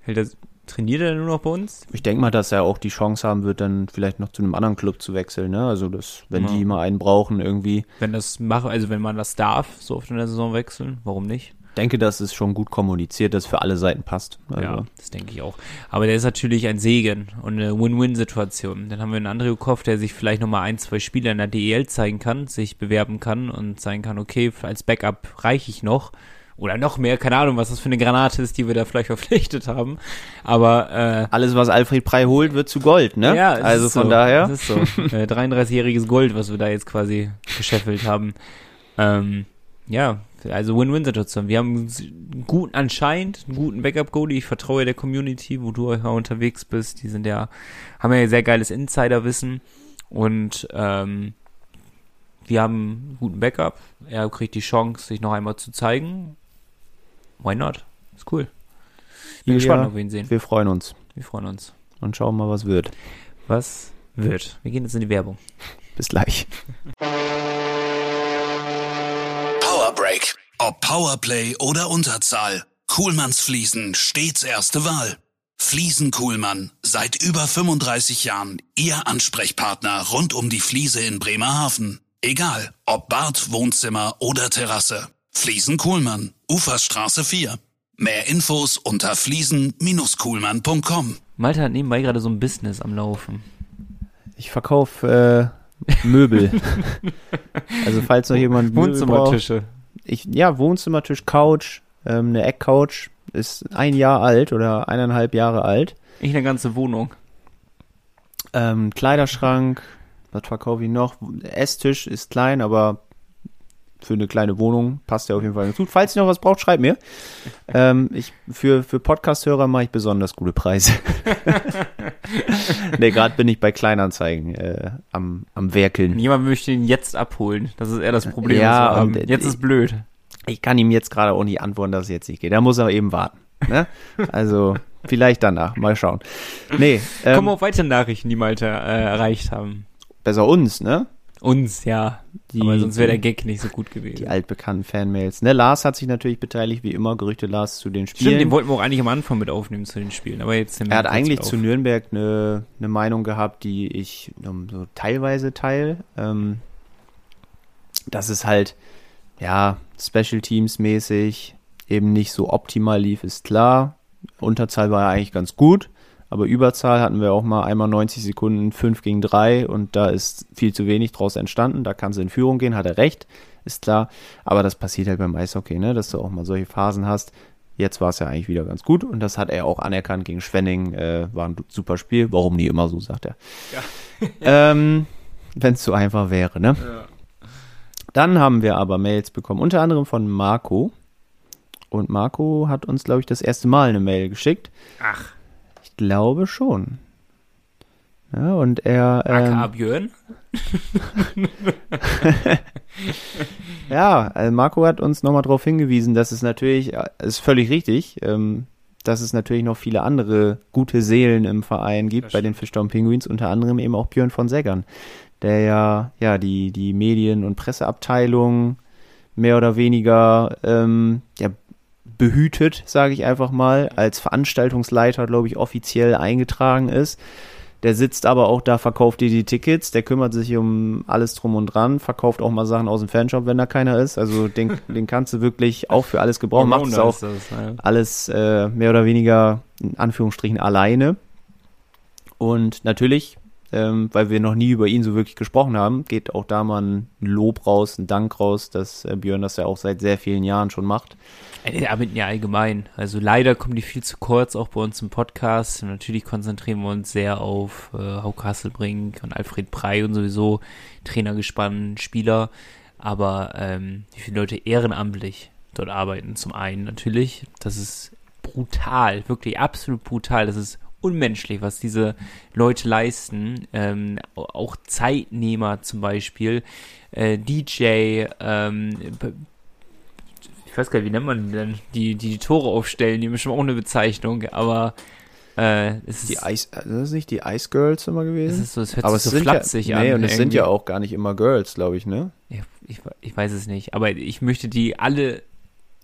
Speaker 1: Hält er, trainiert er nur noch bei uns?
Speaker 2: Ich denke mal, dass er auch die Chance haben wird, dann vielleicht noch zu einem anderen Club zu wechseln. Ne? Also, dass, wenn
Speaker 1: Ja.
Speaker 2: die mal einen brauchen, irgendwie.
Speaker 1: Wenn das mache, also wenn man das darf, so oft in der Saison wechseln, warum nicht?
Speaker 2: Denke, dass es schon gut kommuniziert, dass für alle Seiten passt. Also,
Speaker 1: Ja, das denke ich auch. Aber der ist natürlich ein Segen und eine Win-Win-Situation. Dann haben wir einen Andriukov, der sich vielleicht nochmal ein, zwei Spiele in der DEL zeigen kann, sich bewerben kann und sagen kann, okay, als Backup reiche ich noch. Oder noch mehr, keine Ahnung, was das für eine Granate ist, die wir da vielleicht verpflichtet haben. Aber äh,
Speaker 2: Alles, was Alfred Prey holt, wird zu Gold, ne?
Speaker 1: ja,
Speaker 2: also von
Speaker 1: so.
Speaker 2: daher.
Speaker 1: Es ist so. Äh, 33-jähriges Gold, was wir da jetzt quasi gescheffelt haben. Ähm, ja, also Win-Win-Situation. Wir haben einen guten, anscheinend einen guten Backup-Goalie. Ich vertraue der Community, wo du ja unterwegs bist. Die sind ja, haben ja sehr geiles Insiderwissen. Und ähm, wir haben einen guten Backup. Er kriegt die Chance, sich noch einmal zu zeigen. Why not? Ist cool. Bin
Speaker 2: Ja,
Speaker 1: gespannt, ob wir ihn sehen.
Speaker 2: Wir freuen uns
Speaker 1: Wir freuen uns.
Speaker 2: und schauen mal, was wird.
Speaker 1: Was wird? Wir gehen jetzt in die Werbung.
Speaker 2: Bis gleich.
Speaker 3: Break. Ob Powerplay oder Unterzahl. Kuhlmanns Fliesen stets erste Wahl. Fliesen Kuhlmann. Seit über 35 Jahren Ihr Ansprechpartner rund um die Fliese in Bremerhaven. Egal, ob Bad, Wohnzimmer oder Terrasse. Fliesen Kuhlmann. Uferstraße 4. Mehr Infos unter fliesen-kuhlmann.com.
Speaker 1: Malte hat nebenbei gerade so ein Business am Laufen.
Speaker 2: Ich verkaufe äh, Möbel. also falls noch jemand Möbel braucht. Ich, ja, Wohnzimmertisch, Couch, ähm, eine Eckcouch ist ein Jahr alt oder eineinhalb Jahre alt.
Speaker 1: Ich eine ganze Wohnung.
Speaker 2: Ähm, Kleiderschrank, was verkaufe ich noch? Esstisch ist klein, aber für eine kleine Wohnung passt ja auf jeden Fall ganz gut. Falls ihr noch was braucht, schreibt mir. Ähm, ich, für für Podcast-Hörer mache ich besonders gute Preise. nee, gerade bin ich bei Kleinanzeigen äh, am, am Werkeln.
Speaker 1: Niemand möchte ihn jetzt abholen. Das ist eher das Problem,
Speaker 2: Ja, und, äh,
Speaker 1: Jetzt ist blöd.
Speaker 2: Ich kann ihm jetzt gerade auch nicht antworten, dass es jetzt nicht geht. Da muss er eben warten. Ne? Also vielleicht danach. Mal schauen. Nee, ähm,
Speaker 1: Kommen auch weitere Nachrichten, die Malte äh, erreicht haben.
Speaker 2: besser uns, ne?
Speaker 1: Uns, ja.
Speaker 2: Die-
Speaker 1: Aber sonst wäre der Gag nicht so gut gewesen.
Speaker 2: Die altbekannten Fanmails. Ne, Lars hat sich natürlich beteiligt, wie immer. Gerüchte Lars zu den Spielen.
Speaker 1: Stimmt, den wollten wir auch eigentlich am Anfang mit aufnehmen zu den Spielen, aber jetzt
Speaker 2: Er hat eigentlich zu. Nürnberg eine, eine Meinung gehabt, die ich ähm, so teilweise teil. Ähm, dass es halt, ja, Special Teams mäßig eben nicht so optimal lief, ist klar. Unterzahl war ja eigentlich ganz gut, aber Überzahl hatten wir auch mal einmal 90 Sekunden 5 gegen 3 und da ist viel zu wenig draus entstanden. Da kann sie in Führung gehen, hat er recht, ist klar. Aber das passiert halt beim Eishockey, ne? dass du auch mal solche Phasen hast. Jetzt war es ja eigentlich wieder ganz gut und das hat er auch anerkannt gegen Schwenning. Äh, war ein super Spiel. Warum nie immer so, sagt er. ähm, Wenn es so einfach wäre, ne? Dann haben wir aber Mails bekommen, unter anderem von Marco. Und Marco hat uns, glaube ich, das erste Mal eine Mail geschickt.
Speaker 1: Ach,
Speaker 2: glaube schon. Ja, und er.
Speaker 1: aka
Speaker 2: Ähm,
Speaker 1: Björn?
Speaker 2: ja, also Marco hat uns nochmal darauf hingewiesen, dass es natürlich, ist völlig richtig, ähm, dass es natürlich noch viele andere gute Seelen im Verein gibt, bei den Fischtown Penguins, unter anderem eben auch Björn von Seggern, der ja, ja, die, die Medien- und Presseabteilung mehr oder weniger, ähm, ja, behütet, sage ich einfach mal, als Veranstaltungsleiter, glaube ich, offiziell eingetragen ist. Der sitzt aber auch da, verkauft dir die Tickets, der kümmert sich um alles drum und dran, verkauft auch mal Sachen aus dem Fanshop, wenn da keiner ist. Also den, den kannst du wirklich auch für alles gebrauchen. Macht es auch
Speaker 1: das, ja.
Speaker 2: alles äh, mehr oder weniger in Anführungsstrichen alleine. Und natürlich, ähm, weil wir noch nie über ihn so wirklich gesprochen haben, geht auch da mal ein Lob raus, ein Dank raus, dass äh, Björn das ja auch seit sehr vielen Jahren schon macht.
Speaker 1: Damit ja allgemein. Also leider kommen die viel zu kurz, auch bei uns im Podcast. Natürlich konzentrieren wir uns sehr auf äh, Hauke Hasselbrink und Alfred Prey und sowieso Trainergespann, Spieler. Aber ähm, wie viele Leute ehrenamtlich dort arbeiten, zum einen natürlich, das ist brutal, wirklich absolut brutal. Das ist unmenschlich, was diese Leute leisten. Ähm, auch Zeitnehmer zum Beispiel, äh, DJ, ähm, ich weiß gar nicht, wie nennt man die denn? Die, die die Tore aufstellen, die haben schon auch eine Bezeichnung, aber äh, es ist,
Speaker 2: Die Ice, äh, das ist nicht die Ice Girls immer
Speaker 1: es
Speaker 2: gewesen?
Speaker 1: ist so, es hört
Speaker 2: aber
Speaker 1: sich
Speaker 2: es
Speaker 1: so flapsig
Speaker 2: ja,
Speaker 1: an.
Speaker 2: nee, und es sind ja auch gar nicht immer Girls, glaube ich, ne?
Speaker 1: Ja, ich, ich weiß es nicht, aber ich möchte die alle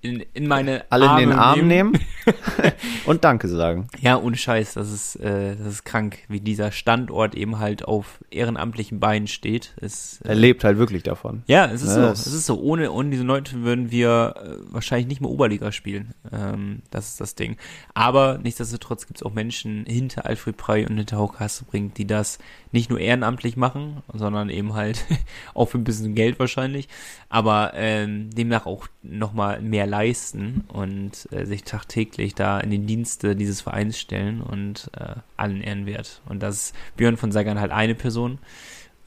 Speaker 1: in, in meine
Speaker 2: Alle
Speaker 1: Arme
Speaker 2: in den Arm nehmen und Danke sagen.
Speaker 1: Ja, ohne Scheiß, das ist, äh, das ist krank, wie dieser Standort eben halt auf ehrenamtlichen Beinen steht. Es, äh,
Speaker 2: Er lebt halt wirklich davon.
Speaker 1: Ja, es ist
Speaker 2: Ja,
Speaker 1: so. Es ist so. Ohne, ohne diese Leute würden wir äh, wahrscheinlich nicht mehr Oberliga spielen. Ähm, das ist das Ding. Aber nichtsdestotrotz gibt es auch Menschen hinter Alfred Prey und hinter Hauke Hasselbrink, die das nicht nur ehrenamtlich machen, sondern eben halt auch für ein bisschen Geld wahrscheinlich, aber ähm, demnach auch nochmal mehr leisten und äh, sich tagtäglich da in den Dienste dieses Vereins stellen und äh, allen Ehrenwert. Und das ist Björn von Sagan halt eine Person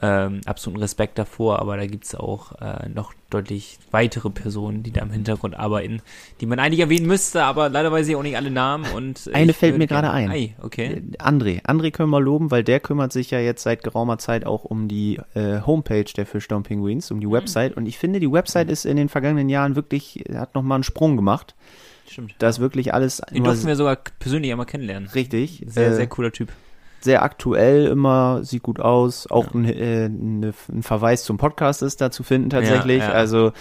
Speaker 1: ähm, absoluten Respekt davor, aber da gibt's auch äh, noch deutlich weitere Personen, die da im Hintergrund arbeiten, die man eigentlich erwähnen müsste, aber leider weiß ich auch nicht alle Namen und
Speaker 2: Eine fällt mir gerade ein.
Speaker 1: Ei, okay.
Speaker 2: Äh, André. André können wir loben, weil der kümmert sich ja jetzt seit geraumer Zeit auch um die äh, Homepage der Fishdown Penguins,
Speaker 1: Mhm.
Speaker 2: um die Website. Und ich finde, die Website ist in den vergangenen Jahren wirklich, hat nochmal einen Sprung gemacht.
Speaker 1: Stimmt.
Speaker 2: Da ist wirklich alles
Speaker 1: Den durften wir sogar persönlich einmal kennenlernen.
Speaker 2: richtig.
Speaker 1: Sehr,
Speaker 2: äh,
Speaker 1: sehr cooler Typ.
Speaker 2: sehr aktuell immer, sieht gut aus. Auch ein, äh, ne, ein Verweis zum Podcast ist da zu finden tatsächlich.
Speaker 1: Ja, ja.
Speaker 2: Also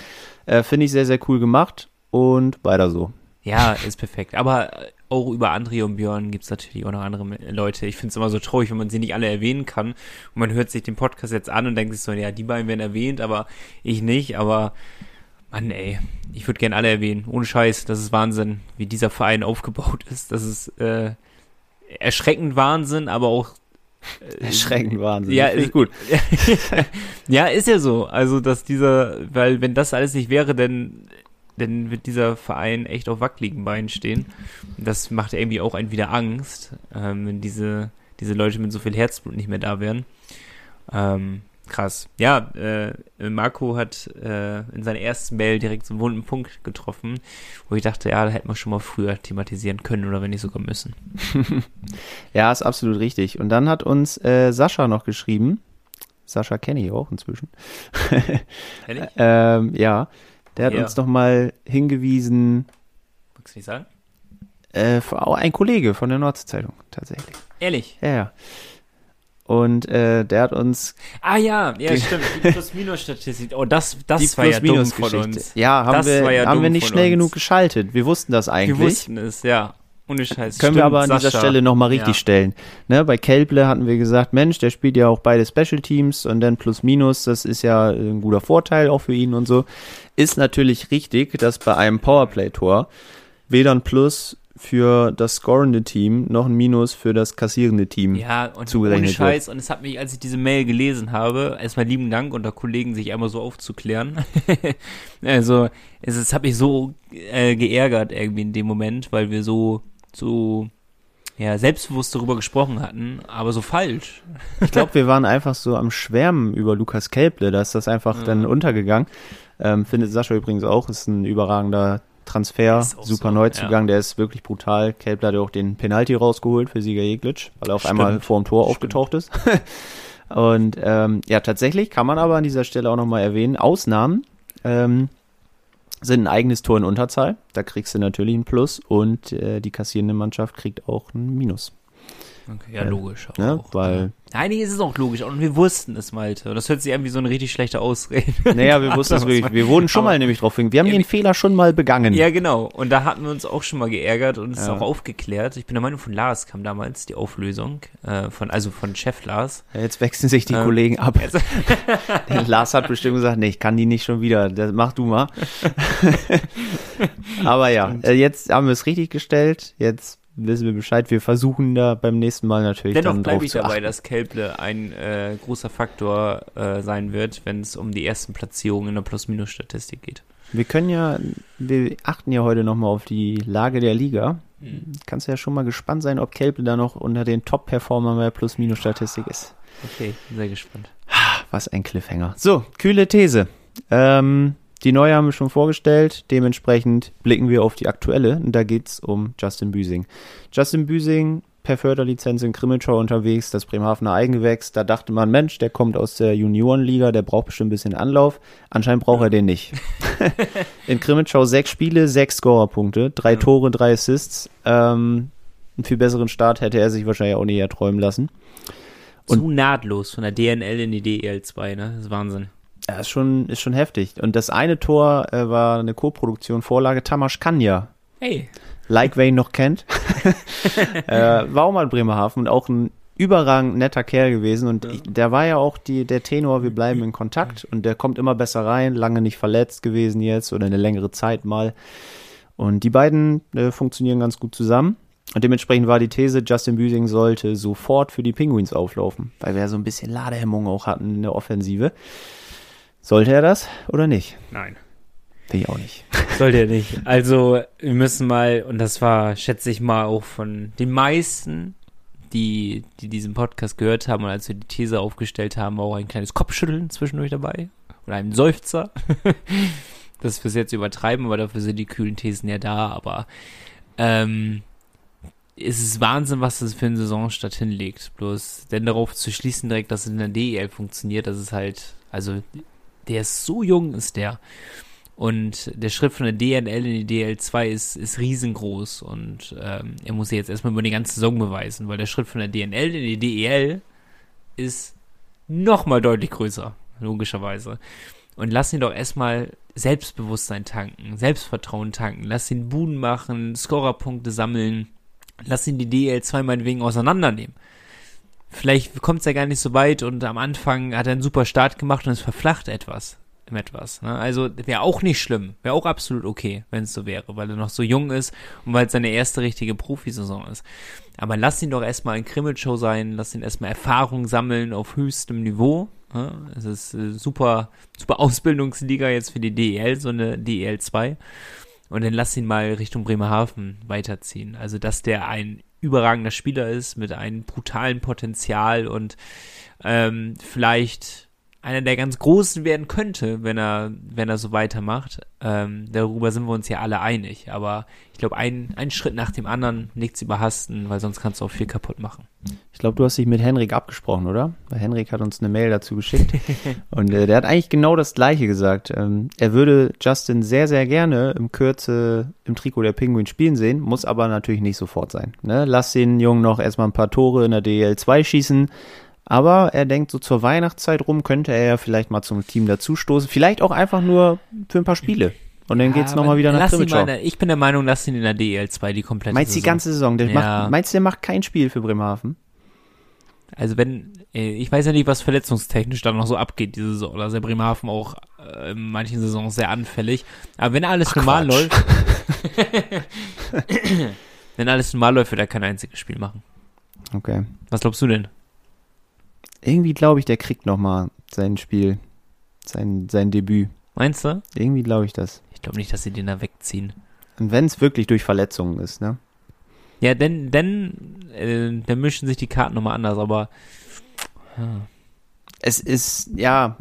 Speaker 2: äh, finde ich sehr, sehr cool gemacht und weiter so.
Speaker 1: Ja, ist perfekt. Aber auch über André und Björn gibt's natürlich auch noch andere Leute. Ich find's immer so traurig, wenn man sie nicht alle erwähnen kann. Und man hört sich den Podcast jetzt an und denkt sich so, ja, die beiden werden erwähnt, aber ich nicht. Aber Mann, ey, ich würde gerne alle erwähnen. Ohne Scheiß, das ist Wahnsinn, wie dieser Verein aufgebaut ist. Das ist äh, erschreckend Wahnsinn, aber auch äh,
Speaker 2: Erschreckend Wahnsinn.
Speaker 1: Ja, ist-
Speaker 2: gut.
Speaker 1: ja, ist ja so. Also, dass dieser, weil wenn das alles nicht wäre, dann, dann wird dieser Verein echt auf wackeligen Beinen stehen. Das macht irgendwie auch einen wieder Angst, ähm, wenn diese, diese Leute mit so viel Herzblut nicht mehr da wären. Ähm, krass. Ja, äh, Marco hat äh, in seiner ersten Mail direkt so einen wunden Punkt getroffen, wo ich dachte, ja, da hätten wir schon mal früher thematisieren können oder wenn nicht sogar müssen.
Speaker 2: Ja, ist absolut richtig. Und dann hat uns äh, Sascha noch geschrieben. Sascha kenne ich auch inzwischen.
Speaker 1: Ehrlich?
Speaker 2: Ähm, ja, Der hat
Speaker 1: Ja.
Speaker 2: uns nochmal hingewiesen,
Speaker 1: Magst du nicht sagen?
Speaker 2: äh, ein Kollege von der Nordzeitung, tatsächlich.
Speaker 1: Ehrlich?
Speaker 2: Ja, ja. Und äh, der hat uns
Speaker 1: Ah ja, ja, stimmt. Die Plus-Minus-Statistik. Oh, das, das
Speaker 2: die
Speaker 1: war ja dumm von uns.
Speaker 2: Ja, haben
Speaker 1: Das
Speaker 2: wir,
Speaker 1: ja
Speaker 2: haben wir nicht schnell
Speaker 1: uns.
Speaker 2: genug geschaltet. Wir wussten das eigentlich.
Speaker 1: Wir wussten es, ja. Ohne Scheiß.
Speaker 2: Können wir
Speaker 1: Stimmt,
Speaker 2: aber an dieser
Speaker 1: Sascha.
Speaker 2: Stelle nochmal richtig
Speaker 1: Ja.
Speaker 2: stellen. Ne, bei Kelble hatten wir gesagt, Mensch, der spielt ja auch beide Special Teams und dann plus minus, das ist ja ein guter Vorteil auch für ihn und so. Ist natürlich richtig, dass bei einem Powerplay-Tor weder ein Plus für das scorende Team noch ein Minus für das kassierende Team.
Speaker 1: Ja, und ohne
Speaker 2: zugerechnet
Speaker 1: Scheiß. Und es hat mich, als ich diese Mail gelesen habe, erstmal lieben Dank unter Kollegen, sich einmal so aufzuklären. also, es, es hat mich so äh, geärgert irgendwie in dem Moment, weil wir so, so, ja, selbstbewusst darüber gesprochen hatten, aber so falsch.
Speaker 2: Ich glaube, wir waren einfach so am Schwärmen über Lukas Kelble, da ist das einfach
Speaker 1: Ja.
Speaker 2: dann untergegangen. Ähm, findet Sascha übrigens auch, ist ein überragender Transfer, super
Speaker 1: so,
Speaker 2: Neuzugang, der ist wirklich brutal. Kelble hat ja auch den Penalty rausgeholt für Sieger Jeglitsch, weil er auf
Speaker 1: Stimmt.
Speaker 2: einmal vor dem Tor
Speaker 1: Stimmt.
Speaker 2: aufgetaucht ist. Und ähm, ja, tatsächlich kann man aber an dieser Stelle auch nochmal erwähnen, Ausnahmen ähm, sind ein eigenes Tor in Unterzahl. Da kriegst du natürlich ein Plus und äh, die kassierende Mannschaft kriegt auch ein Minus.
Speaker 1: Okay, ja, logisch.
Speaker 2: Ne?
Speaker 1: Auch.
Speaker 2: Weil
Speaker 1: Nein, nee, es ist auch logisch. Und wir wussten es, Malte. Und das hört sich an wie so eine richtig schlechte Ausrede.
Speaker 2: Naja, wir wussten es wirklich. Wir wurden schon
Speaker 1: Aber-
Speaker 2: mal nämlich drauf hingewiesen. Wir haben
Speaker 1: Ja,
Speaker 2: den Fehler schon mal begangen.
Speaker 1: Ja, genau. Und da hatten wir uns auch schon mal geärgert und es ist
Speaker 2: Ja.
Speaker 1: auch aufgeklärt. Ich bin der Meinung, von Lars kam damals die Auflösung, äh, von, also von Chef Lars.
Speaker 2: Ja, Jetzt wechseln sich die
Speaker 1: Ähm,
Speaker 2: Kollegen ab. Lars hat bestimmt gesagt, nee, ich kann die nicht schon wieder. Das mach du mal. Aber ja, äh, jetzt haben wir es richtig gestellt. Jetzt wissen wir Bescheid. Wir versuchen da beim nächsten Mal natürlich
Speaker 1: Dennoch
Speaker 2: dann
Speaker 1: bleibe ich
Speaker 2: zu
Speaker 1: dabei,
Speaker 2: achten.
Speaker 1: dass Kelble ein äh, großer Faktor äh, sein wird, wenn es um die ersten Platzierungen in der Plus-Minus-Statistik geht.
Speaker 2: Wir können ja, wir achten ja heute nochmal auf die Lage der Liga. Kannst du ja schon mal gespannt sein, ob Kelble da noch unter den Top-Performern bei Plus-Minus-Statistik ist.
Speaker 1: Okay, bin sehr gespannt.
Speaker 2: Was ein Cliffhanger. So, kühle These. Ähm, die neue haben wir schon vorgestellt. Dementsprechend blicken wir auf die aktuelle. Und da geht's um Justin Büsing. Justin Büsing per Förderlizenz in Krimitschau unterwegs, das Bremerhavener Eigengewächs. Da dachte man, Mensch, der kommt aus der Juniorenliga, der braucht bestimmt ein bisschen Anlauf. Anscheinend braucht er den nicht. in Krimitschau sechs Spiele, sechs Scorerpunkte, drei
Speaker 1: Ja.
Speaker 2: Tore, drei Assists. Ähm, einen viel besseren Start hätte er sich wahrscheinlich auch nicht erträumen lassen. Und-
Speaker 1: Zu nahtlos von der DNL in die DEL2, ne? Das ist Wahnsinn.
Speaker 2: Ja, ist schon, ist schon heftig. Und das eine Tor äh, war eine Co-Produktion, Vorlage Tamas Kanya.
Speaker 1: Hey,
Speaker 2: Like wer ihn noch kennt. äh, war auch mal in Bremerhaven und auch ein überragend netter Kerl gewesen. Und
Speaker 1: Ja.
Speaker 2: ich, der war ja auch die, der Tenor, wir bleiben in Kontakt. Und der kommt immer besser rein, lange nicht verletzt gewesen jetzt oder eine längere Zeit mal. Und die beiden äh, funktionieren ganz gut zusammen. Und dementsprechend war die These, Justin Büsing sollte sofort für die Penguins auflaufen, weil wir ja so ein bisschen Ladehemmung auch hatten in der Offensive. Sollte er das oder nicht?
Speaker 1: nein.
Speaker 2: Will ich auch nicht.
Speaker 1: Sollte er nicht. Also, wir müssen mal, und das war, schätze ich mal, auch von den meisten, die, die diesen Podcast gehört haben und als wir die These aufgestellt haben, auch ein kleines Kopfschütteln zwischendurch dabei. Oder ein Seufzer. das fürs jetzt übertreiben, aber dafür sind die kühlen Thesen ja da, aber ähm, es ist Wahnsinn, was das für eine Saisonstart hinlegt. Bloß, denn darauf zu schließen direkt, dass es in der DEL funktioniert, das ist halt, also, der ist so jung, ist der. Und der Schritt von der DNL in die DL2 ist, ist riesengroß und ähm, er muss sich jetzt erstmal über die ganze Saison beweisen, weil der Schritt von der DNL in die DEL ist nochmal deutlich größer, logischerweise. Und lass ihn doch erstmal Selbstbewusstsein tanken, Selbstvertrauen tanken, lass ihn Buden machen, Scorerpunkte sammeln, lass ihn die DL2 meinetwegen auseinandernehmen. Vielleicht kommt es ja gar nicht so weit und am Anfang hat er einen super Start gemacht und es verflacht etwas im etwas. Ne? Also wäre auch nicht schlimm, wäre auch absolut okay, wenn es so wäre, weil er noch so jung ist und weil es seine erste richtige Profisaison ist. Aber lass ihn doch erstmal ein Krimmelshow sein, lass ihn erstmal Erfahrung sammeln auf höchstem Niveau. Ne? Es ist äh, super, super Ausbildungsliga jetzt für die DEL, so eine DEL 2. Und dann lass ihn mal Richtung Bremerhaven weiterziehen. Also, dass der ein überragender Spieler ist mit einem brutalen Potenzial und ähm, vielleicht einer der ganz Großen werden könnte, wenn er, wenn er so weitermacht. Ähm, darüber sind wir uns ja alle einig. Aber ich glaube, ein, ein Schritt nach dem anderen, nichts überhasten, weil sonst kannst du auch viel kaputt machen.
Speaker 2: Ich glaube, du hast dich mit Henrik abgesprochen, oder? Weil Henrik hat uns eine Mail dazu geschickt. und äh, der hat eigentlich genau das Gleiche gesagt. Ähm, er würde Justin sehr, sehr gerne im Kürze im Trikot der Penguin spielen sehen, muss aber natürlich nicht sofort sein. Ne? Lass den Jungen noch erstmal ein paar Tore in der DL2 schießen aber er denkt, so zur Weihnachtszeit rum könnte er ja vielleicht mal zum Team dazustoßen. Vielleicht auch einfach nur für ein paar Spiele. Und dann ja, geht's nochmal wieder nach Krimitschau.
Speaker 1: Ich bin der Meinung, lass ihn in der DEL2 die komplette
Speaker 2: meinst Saison. die ganze Saison? Der ja. macht, meinst du, der macht kein Spiel für Bremerhaven?
Speaker 1: Also wenn, äh, ich weiß ja nicht, was verletzungstechnisch dann noch so abgeht diese Saison. Da ist der Bremerhaven auch äh, in manchen Saisons sehr anfällig. Aber wenn alles Ach, normal Quatsch. läuft, wenn alles normal läuft, wird er kein einziges Spiel machen.
Speaker 2: Okay.
Speaker 1: Was glaubst du denn?
Speaker 2: Irgendwie glaube ich, der kriegt nochmal sein Spiel, sein, sein Debüt.
Speaker 1: Meinst du?
Speaker 2: Irgendwie glaube ich das.
Speaker 1: Ich glaube nicht, dass sie den da wegziehen.
Speaker 2: Und wenn es wirklich durch Verletzungen ist, ne?
Speaker 1: Ja, denn, denn, äh, dann mischen sich die Karten nochmal anders, aber.
Speaker 2: Ja. Es ist, ja,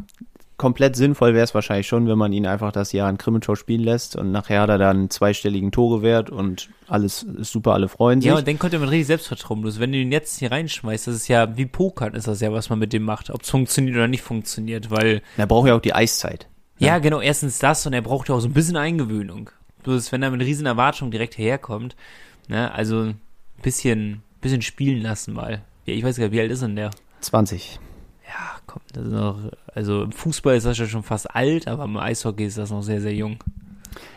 Speaker 2: komplett sinnvoll wäre es wahrscheinlich schon, wenn man ihn einfach das Jahr in Krimitschau spielen lässt und nachher hat er dann zweistelligen Torewert und alles ist super, alle freuen sich.
Speaker 1: Ja, und dann könnte man richtig Selbstvertrauen los. Wenn du ihn jetzt hier reinschmeißt, das ist ja wie Pokern ist das ja, was man mit dem macht, ob es funktioniert oder nicht funktioniert, weil.
Speaker 2: Er braucht ja auch die Eiszeit.
Speaker 1: Ja, ja genau, erstens das und er braucht ja auch so ein bisschen Eingewöhnung. Bloß wenn er mit riesen Erwartungen direkt herkommt, ne, also ein bisschen, bisschen spielen lassen mal. Ja, ich weiß gar nicht, wie alt ist denn der?
Speaker 2: 20
Speaker 1: ja, komm, das ist noch, also im Fußball ist das ja schon fast alt, aber im Eishockey ist das noch sehr, sehr jung.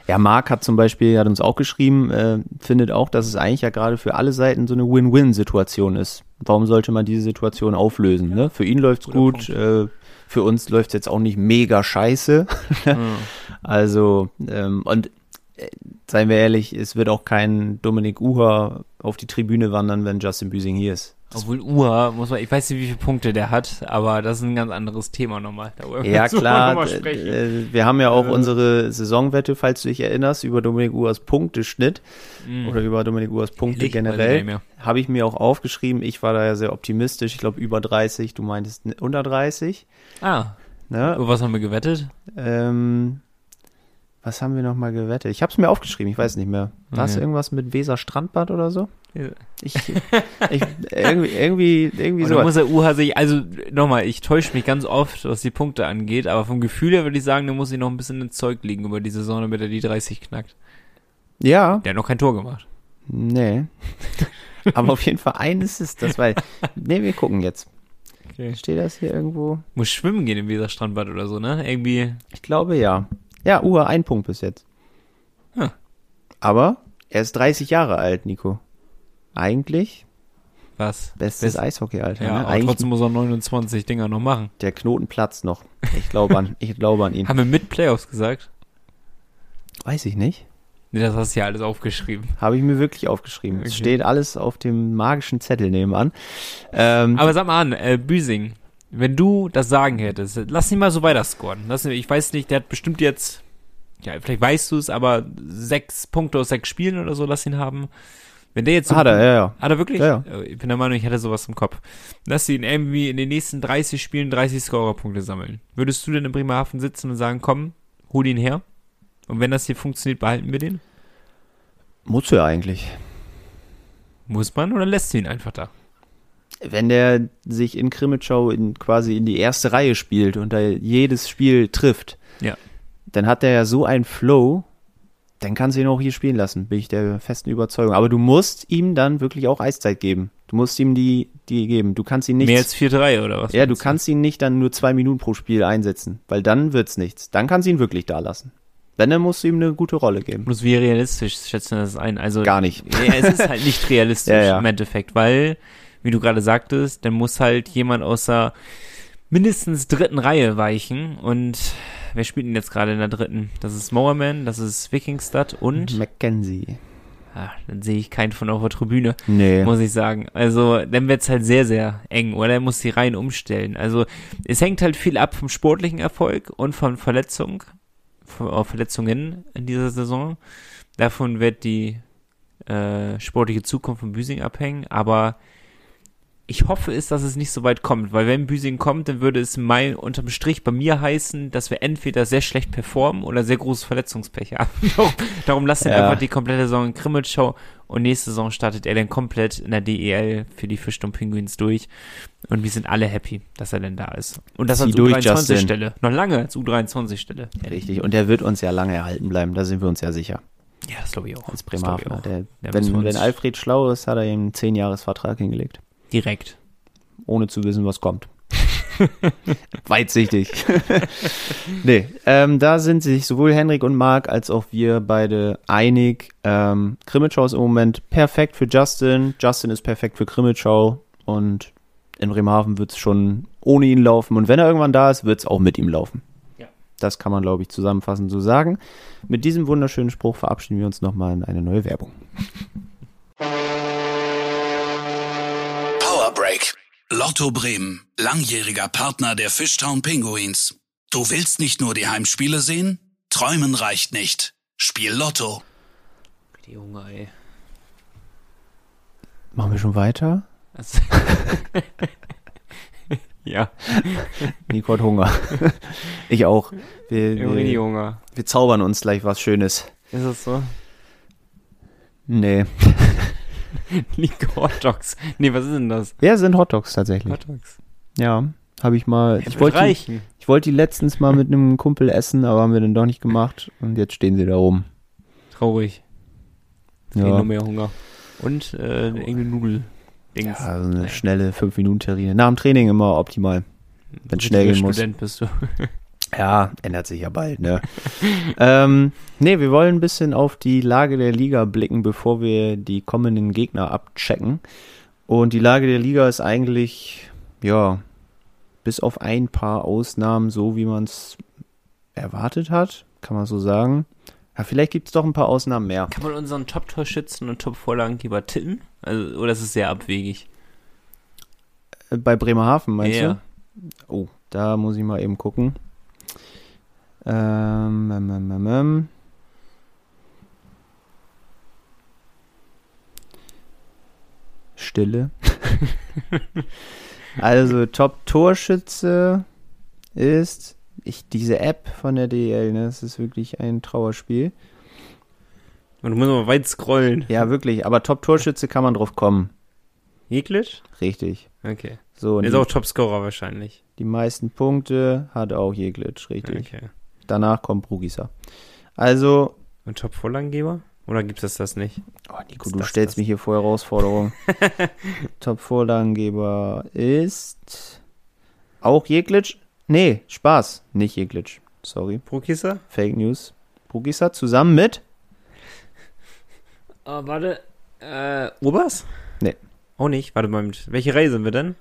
Speaker 2: Ja, Marc hat zum Beispiel, hat uns auch geschrieben, äh, findet auch, dass es eigentlich ja gerade für alle Seiten so eine Win-Win-Situation ist. Warum sollte man diese Situation auflösen? Ja. Ne? Für ihn läuft's Guter gut, äh, für uns läuft's jetzt auch nicht mega scheiße. mhm. Also, ähm, und äh, seien wir ehrlich, es wird auch kein Dominik Uher auf die Tribüne wandern, wenn Justin Büsing hier ist.
Speaker 1: Obwohl Uhr, muss man, ich weiß nicht, wie viele Punkte der hat, aber das ist ein ganz anderes Thema nochmal.
Speaker 2: ja, klar. Äh, wir haben ja auch äh. unsere Saisonwette, falls du dich erinnerst, über Dominik Uhrs Punkteschnitt mm. oder über Dominik Uhrs Punkte ich generell. Habe ich mir auch aufgeschrieben. Ich war da ja sehr optimistisch. Ich glaube über 30, du meintest unter 30.
Speaker 1: Ah. Ne? Über was haben wir gewettet?
Speaker 2: Ähm, was haben wir nochmal gewettet? Ich habe es mir aufgeschrieben, ich weiß nicht mehr. War es okay. irgendwas mit Weser Strandbad oder so? Ich, ich, irgendwie, irgendwie, irgendwie so.
Speaker 1: muss der UH sich, also nochmal, ich täusche mich ganz oft, was die Punkte angeht, aber vom Gefühl her würde ich sagen, da muss ich noch ein bisschen ins Zeug liegen über die Saison, damit er die 30 knackt.
Speaker 2: Ja.
Speaker 1: Der hat noch kein Tor gemacht.
Speaker 2: Nee. aber auf jeden Fall eines ist das, weil, nee, wir gucken jetzt. Okay. Steht das hier irgendwo?
Speaker 1: Muss schwimmen gehen im Weserstrandbad oder so, ne? Irgendwie.
Speaker 2: Ich glaube ja. Ja, UH ein Punkt bis jetzt. Hm. Aber er ist 30 Jahre alt, Nico. Eigentlich.
Speaker 1: Was?
Speaker 2: Bestes Best Eishockey-Alter.
Speaker 1: Ja,
Speaker 2: ne?
Speaker 1: aber trotzdem muss er 29 Dinger noch machen.
Speaker 2: Der Knoten platzt noch. Ich glaube an, ich glaube an ihn.
Speaker 1: Haben wir mit Playoffs gesagt?
Speaker 2: Weiß ich nicht.
Speaker 1: Nee, das hast du ja alles aufgeschrieben.
Speaker 2: Habe ich mir wirklich aufgeschrieben. Okay. Es steht alles auf dem magischen Zettel nebenan.
Speaker 1: Ähm, aber sag mal an, äh, Büsing, wenn du das Sagen hättest, lass ihn mal so weiter scoren. Lass ihn, ich weiß nicht, der hat bestimmt jetzt, ja, vielleicht weißt du es, aber sechs Punkte aus sechs Spielen oder so, lass ihn haben. Wenn der jetzt so
Speaker 2: Hat er, ja, ja.
Speaker 1: Hat er wirklich?
Speaker 2: Ja,
Speaker 1: ja. Ich bin der Meinung, ich hätte sowas im Kopf. Lass ihn irgendwie in den nächsten 30 Spielen 30 Scorerpunkte sammeln. Würdest du denn in Bremerhaven sitzen und sagen, komm, hol ihn her? Und wenn das hier funktioniert, behalten wir den?
Speaker 2: Muss ja eigentlich.
Speaker 1: Muss man oder lässt du ihn einfach da?
Speaker 2: Wenn der sich in Krimitschau in, quasi in die erste Reihe spielt und da jedes Spiel trifft,
Speaker 1: ja.
Speaker 2: dann hat der ja so einen Flow, dann kannst du ihn auch hier spielen lassen, bin ich der festen Überzeugung. Aber du musst ihm dann wirklich auch Eiszeit geben. Du musst ihm die, die geben. Du kannst ihn nicht.
Speaker 1: Mehr als 4-3 oder was?
Speaker 2: Ja, du kannst ihn nicht dann nur zwei Minuten pro Spiel einsetzen, weil dann wird's nichts. Dann kannst du ihn wirklich da lassen. Wenn, dann musst du ihm eine gute Rolle geben.
Speaker 1: Bloß wie realistisch schätzen das ein? Also.
Speaker 2: Gar nicht.
Speaker 1: Ja, es ist halt nicht realistisch ja, ja. im Endeffekt, weil, wie du gerade sagtest, dann muss halt jemand aus der mindestens dritten Reihe weichen und wer spielt denn jetzt gerade in der dritten? Das ist Mowerman, das ist Wikingstad und
Speaker 2: Mackenzie.
Speaker 1: Ah, dann sehe ich keinen von auf der Tribüne,
Speaker 2: nee.
Speaker 1: muss ich sagen. Also, dann wird's halt sehr, sehr eng, oder er muss die Reihen umstellen. Also, es hängt halt viel ab vom sportlichen Erfolg und von Verletzung, von äh, Verletzungen in dieser Saison. Davon wird die äh, sportliche Zukunft von Büsing abhängen, aber ich hoffe es, dass es nicht so weit kommt, weil wenn Büsing kommt, dann würde es mein unterm Strich bei mir heißen, dass wir entweder sehr schlecht performen oder sehr großes Verletzungspech haben. darum, lasst ihn
Speaker 2: Ja.
Speaker 1: einfach die komplette Saison in Krimmelshow und nächste Saison startet er dann komplett in der DEL für die Fischturm Penguins durch und wir sind alle happy, dass er denn da ist. Und das als
Speaker 2: durch,
Speaker 1: U23-Stelle. Noch lange als U23-Stelle.
Speaker 2: Richtig. Und der wird uns ja lange erhalten bleiben, da sind wir uns ja sicher.
Speaker 1: Ja, das glaube ich auch.
Speaker 2: Als Bremerhavener. Der, wenn, wenn Alfred schlau ist, hat er ihm einen 10-Jahres-Vertrag hingelegt.
Speaker 1: Direkt.
Speaker 2: ohne zu wissen, was kommt. Weitsichtig. nee, ähm, da sind sich sowohl Henrik und Marc als auch wir beide einig. Ähm, Krimitschau ist im Moment perfekt für Justin. Justin ist perfekt für Krimitschau. Und in Bremerhaven wird es schon ohne ihn laufen. Und wenn er irgendwann da ist, wird es auch mit ihm laufen.
Speaker 1: Ja.
Speaker 2: Das kann man, glaube ich, zusammenfassend so sagen. Mit diesem wunderschönen Spruch verabschieden wir uns nochmal in eine neue Werbung.
Speaker 3: Lotto Bremen, langjähriger Partner der Fishtown Pinguins. Du willst nicht nur die Heimspiele sehen? Träumen reicht nicht. Spiel Lotto.
Speaker 1: Die Junge, ey.
Speaker 2: Machen wir schon weiter?
Speaker 1: Das ja,
Speaker 2: Nico hat Hunger. ich auch. Wir, wir,
Speaker 1: Junge.
Speaker 2: wir zaubern uns gleich was Schönes.
Speaker 1: Ist das so?
Speaker 2: Nee.
Speaker 1: Nico Hot Dogs. Nee, was ist denn das?
Speaker 2: Ja, sind Hotdogs tatsächlich.
Speaker 1: Hot Dogs.
Speaker 2: Ja, habe ich mal.
Speaker 1: Ja,
Speaker 2: ich wollte die, ich wollte die letztens mal mit einem Kumpel essen, aber haben wir dann doch nicht gemacht. Und jetzt stehen sie da rum.
Speaker 1: Traurig. Ja. Noch mehr Hunger. Und äh, irgendeine Nudel. Dings.
Speaker 2: Ja, so eine schnelle 5-Minuten-Terrine. Nach dem Training immer optimal. Wenn es schnell gehen muss.
Speaker 1: Student bist du.
Speaker 2: Ja, ändert sich ja bald, ne? ähm, nee, wir wollen ein bisschen auf die Lage der Liga blicken, bevor wir die kommenden Gegner abchecken. Und die Lage der Liga ist eigentlich, ja, bis auf ein paar Ausnahmen so, wie man es erwartet hat, kann man so sagen. Ja, vielleicht gibt es doch ein paar Ausnahmen mehr.
Speaker 1: Kann man unseren Top-Torschützen und Top-Vorlagengeber tippen? Also, oder ist es sehr abwegig?
Speaker 2: Äh, Bei Bremerhaven, meinst
Speaker 1: Ja.
Speaker 2: du? Oh, da muss ich mal eben gucken. Ähm, ähm, ähm, ähm, ähm. Stille. also Top-Torschütze ist ich, diese App von der DL, ne, das ist wirklich ein Trauerspiel.
Speaker 1: Und du musst mal weit scrollen.
Speaker 2: Ja, wirklich, aber Top-Torschütze kann man drauf kommen.
Speaker 1: Jeglic?
Speaker 2: Richtig.
Speaker 1: Okay.
Speaker 2: So,
Speaker 1: ist
Speaker 2: die,
Speaker 1: auch Topscorer wahrscheinlich.
Speaker 2: die meisten Punkte hat auch Jeglitsch, richtig.
Speaker 1: Okay.
Speaker 2: Danach kommt Brugisa. Also,
Speaker 1: Und Top-Vorlagengeber? Oder gibt es das nicht?
Speaker 2: oh Nico, du
Speaker 1: ist das,
Speaker 2: stellst
Speaker 1: das?
Speaker 2: mich hier vor Herausforderungen. Top-Vorlagengeber ist auch Jeglitsch? Nee, Spaß. Nicht Jeglitsch. Sorry.
Speaker 1: Prokisa?
Speaker 2: Fake News. Brugisa zusammen mit?
Speaker 1: Oh, warte. Äh, Obers?
Speaker 2: Nee.
Speaker 1: Auch nicht. Warte mal, mit welche Reihe sind wir denn?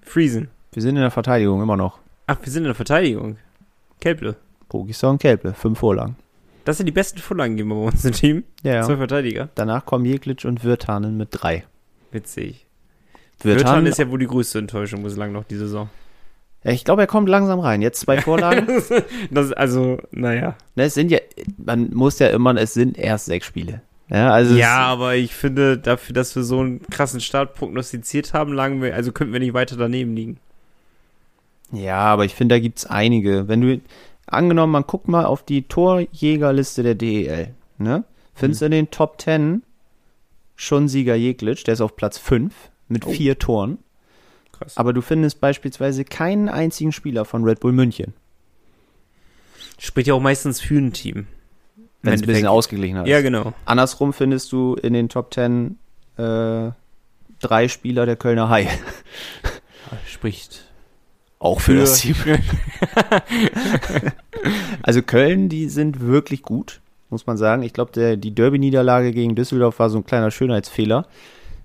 Speaker 1: Friesen.
Speaker 2: Wir sind in der Verteidigung immer noch.
Speaker 1: Ach, wir sind in der Verteidigung. Kelple.
Speaker 2: Brugisa und Kelple. Fünf Vorlagen.
Speaker 1: Das sind die besten Vorlagengeber bei uns im Team.
Speaker 2: Ja.
Speaker 1: Zwei Verteidiger.
Speaker 2: Danach kommen Jeglitsch und Wirtanen mit drei.
Speaker 1: Witzig.
Speaker 2: Wirtanen,
Speaker 1: Wirtan ist ja wohl die größte Enttäuschung bislang noch die Saison.
Speaker 2: ja, ich glaube, er kommt langsam rein. Jetzt zwei Vorlagen.
Speaker 1: Das also, naja.
Speaker 2: Ne, es sind ja, man muss ja immer, es sind erst sechs Spiele. Ja, also
Speaker 1: Ja, aber ich finde, dafür, dass wir so einen krassen Start prognostiziert haben, lagen wir, also könnten wir nicht weiter daneben liegen.
Speaker 2: Ja, aber ich finde, da gibt's einige. Wenn du, angenommen, man guckt mal auf die Torjägerliste der DEL, ne? Findest du in den Top 10 schon Sieger Jeglitsch, der ist auf Platz 5 mit
Speaker 1: Oh.
Speaker 2: vier Toren.
Speaker 1: Krass.
Speaker 2: Aber du findest beispielsweise keinen einzigen Spieler von Red Bull München,
Speaker 1: Spricht ja auch meistens für ein Team.
Speaker 2: wenn es ein bisschen ausgeglichen ist.
Speaker 1: Ja, genau.
Speaker 2: Andersrum findest du in den Top 10 äh, drei Spieler der Kölner Hai.
Speaker 1: Spricht
Speaker 2: Auch
Speaker 1: für
Speaker 2: Also Köln, die sind wirklich gut, muss man sagen. Ich glaube, die Derby-Niederlage gegen Düsseldorf war so ein kleiner Schönheitsfehler.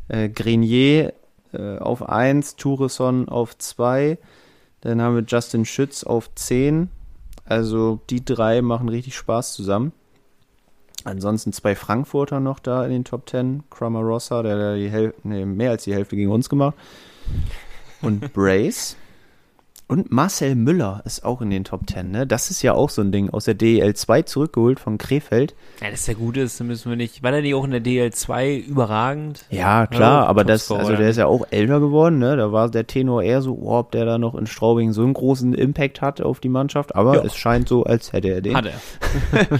Speaker 2: Äh, Grenier äh, auf 1, Touresson auf 2, dann haben wir Justin Schütz auf 10. Also die drei machen richtig Spaß zusammen. Ansonsten zwei Frankfurter noch da in den Top 10. Kramer Rossa, der hat die Häl nee, mehr als die Hälfte gegen uns gemacht. Und Brace. Und Marcel Müller ist auch in den Top 10, ne? Das ist ja auch so ein Ding aus der DEL 2 zurückgeholt von Krefeld.
Speaker 1: Ja, dass der gut ist, müssen wir nicht. War der nicht auch in der DL2 überragend?
Speaker 2: Ja, klar,
Speaker 1: Ja,
Speaker 2: aber das, also der ist ja auch älter geworden, ne? Da war der Tenor eher so, oh, ob der da noch in Straubing so einen großen Impact hat auf die Mannschaft, aber
Speaker 1: Ja.
Speaker 2: es scheint so, als hätte er den.
Speaker 1: Hat er.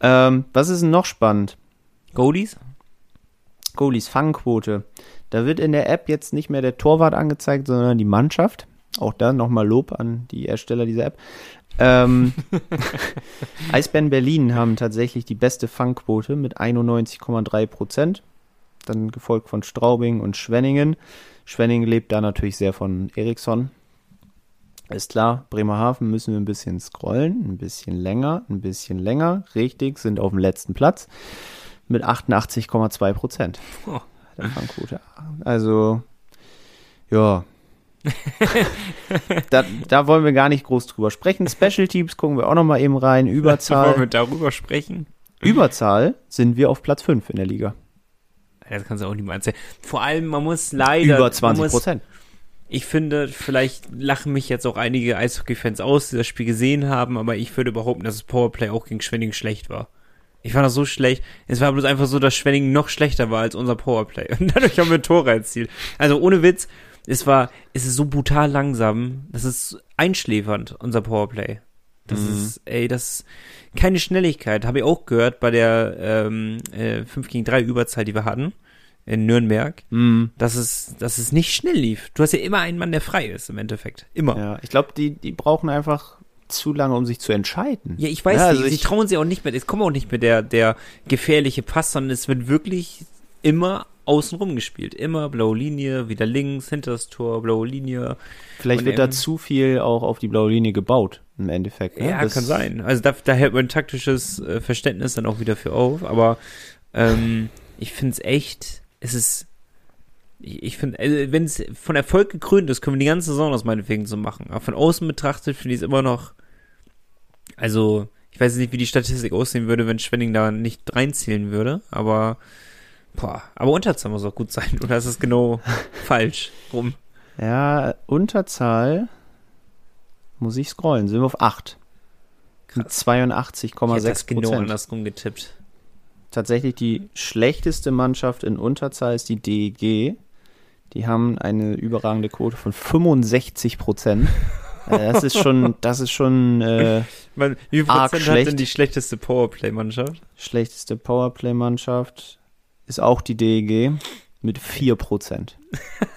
Speaker 2: Ähm, was ist denn noch spannend?
Speaker 1: Goalies?
Speaker 2: Goalies Fangquote. Da wird in der App jetzt nicht mehr der Torwart angezeigt, sondern die Mannschaft. Auch da nochmal Lob an die Ersteller dieser App. Ähm, Eisbären Berlin haben tatsächlich die beste Fangquote mit 91,3 Prozent. Dann gefolgt von Straubing und Schwenningen. Schwenningen lebt da natürlich sehr von Eriksson. Ist klar, Bremerhaven müssen wir ein bisschen scrollen, ein bisschen länger, ein bisschen länger. Richtig, sind auf dem letzten Platz mit 88,2 Prozent
Speaker 1: Oh.
Speaker 2: der Fangquote. Also, ja. da, da wollen wir gar nicht groß drüber sprechen. Special Teams gucken wir auch noch mal eben rein.
Speaker 1: Wollen wir
Speaker 2: Überzahl.
Speaker 1: darüber sprechen?
Speaker 2: Überzahl sind wir auf Platz 5 in der Liga.
Speaker 1: Das kannst du auch nicht mal erzählen. Vor allem, man muss leider.
Speaker 2: Über
Speaker 1: man
Speaker 2: 20
Speaker 1: muss,
Speaker 2: Prozent.
Speaker 1: Ich finde, vielleicht lachen mich jetzt auch einige Eishockey-Fans aus, die das Spiel gesehen haben, aber ich würde behaupten, dass das Powerplay auch gegen Schwenning schlecht war. Ich fand das so schlecht. Es war bloß einfach so, dass Schwenning noch schlechter war als unser Powerplay. Und dadurch haben wir Tore erzielt. Also ohne Witz, es war, es ist so brutal langsam. Das ist einschläfernd, unser Powerplay. Das ist, ey, das ist keine Schnelligkeit. Habe ich auch gehört bei der ähm, äh, 5 gegen 3 Überzahl, die wir hatten in Nürnberg
Speaker 2: Mhm.
Speaker 1: dass es, dass es nicht schnell lief. Du hast ja immer einen Mann, der frei ist, im Endeffekt. Immer. Ja,
Speaker 2: Ja, ich glaube, die, die brauchen einfach zu lange, um sich zu entscheiden.
Speaker 1: ich weiß
Speaker 2: Ja, also
Speaker 1: nicht. Sie
Speaker 2: ich-
Speaker 1: trauen sich auch nicht mehr. Es kommt auch nicht mehr der, der gefährliche Pass, sondern es wird wirklich immer außenrum gespielt. Immer blaue Linie, wieder links, hinter das Tor, blaue Linie.
Speaker 2: Vielleicht
Speaker 1: Und
Speaker 2: wird da zu viel auch auf die blaue Linie gebaut, im Endeffekt. Ne?
Speaker 1: Ja,
Speaker 2: Das-
Speaker 1: kann sein. Also da, da hält man taktisches äh, Verständnis dann auch wieder für auf. Aber ähm, ich finde es echt, es ist, ich, ich finde, also, wenn es von Erfolg gekrönt ist, können wir die ganze Saison das meinetwegen so machen. Aber von außen betrachtet finde ich es immer noch, also ich weiß nicht, wie die Statistik aussehen würde, wenn Schwenning da nicht reinzählen würde, aber boah, aber Unterzahl muss auch gut sein, oder ist es genau falsch rum?
Speaker 2: Ja, Unterzahl muss ich scrollen. Sind wir auf 8. Mit
Speaker 1: Ich hätte das
Speaker 2: 82,6
Speaker 1: genau
Speaker 2: Prozent.
Speaker 1: andersrum getippt.
Speaker 2: Tatsächlich die schlechteste Mannschaft in Unterzahl ist die DEG. Die haben eine überragende Quote von 65 Prozent. Äh, das ist schon, das ist schon äh,
Speaker 1: Man, wie viel Prozent hat
Speaker 2: schlecht.
Speaker 1: denn die schlechteste Powerplay-Mannschaft?
Speaker 2: schlechteste Powerplay-Mannschaft. Ist auch die DEG mit 4 Prozent.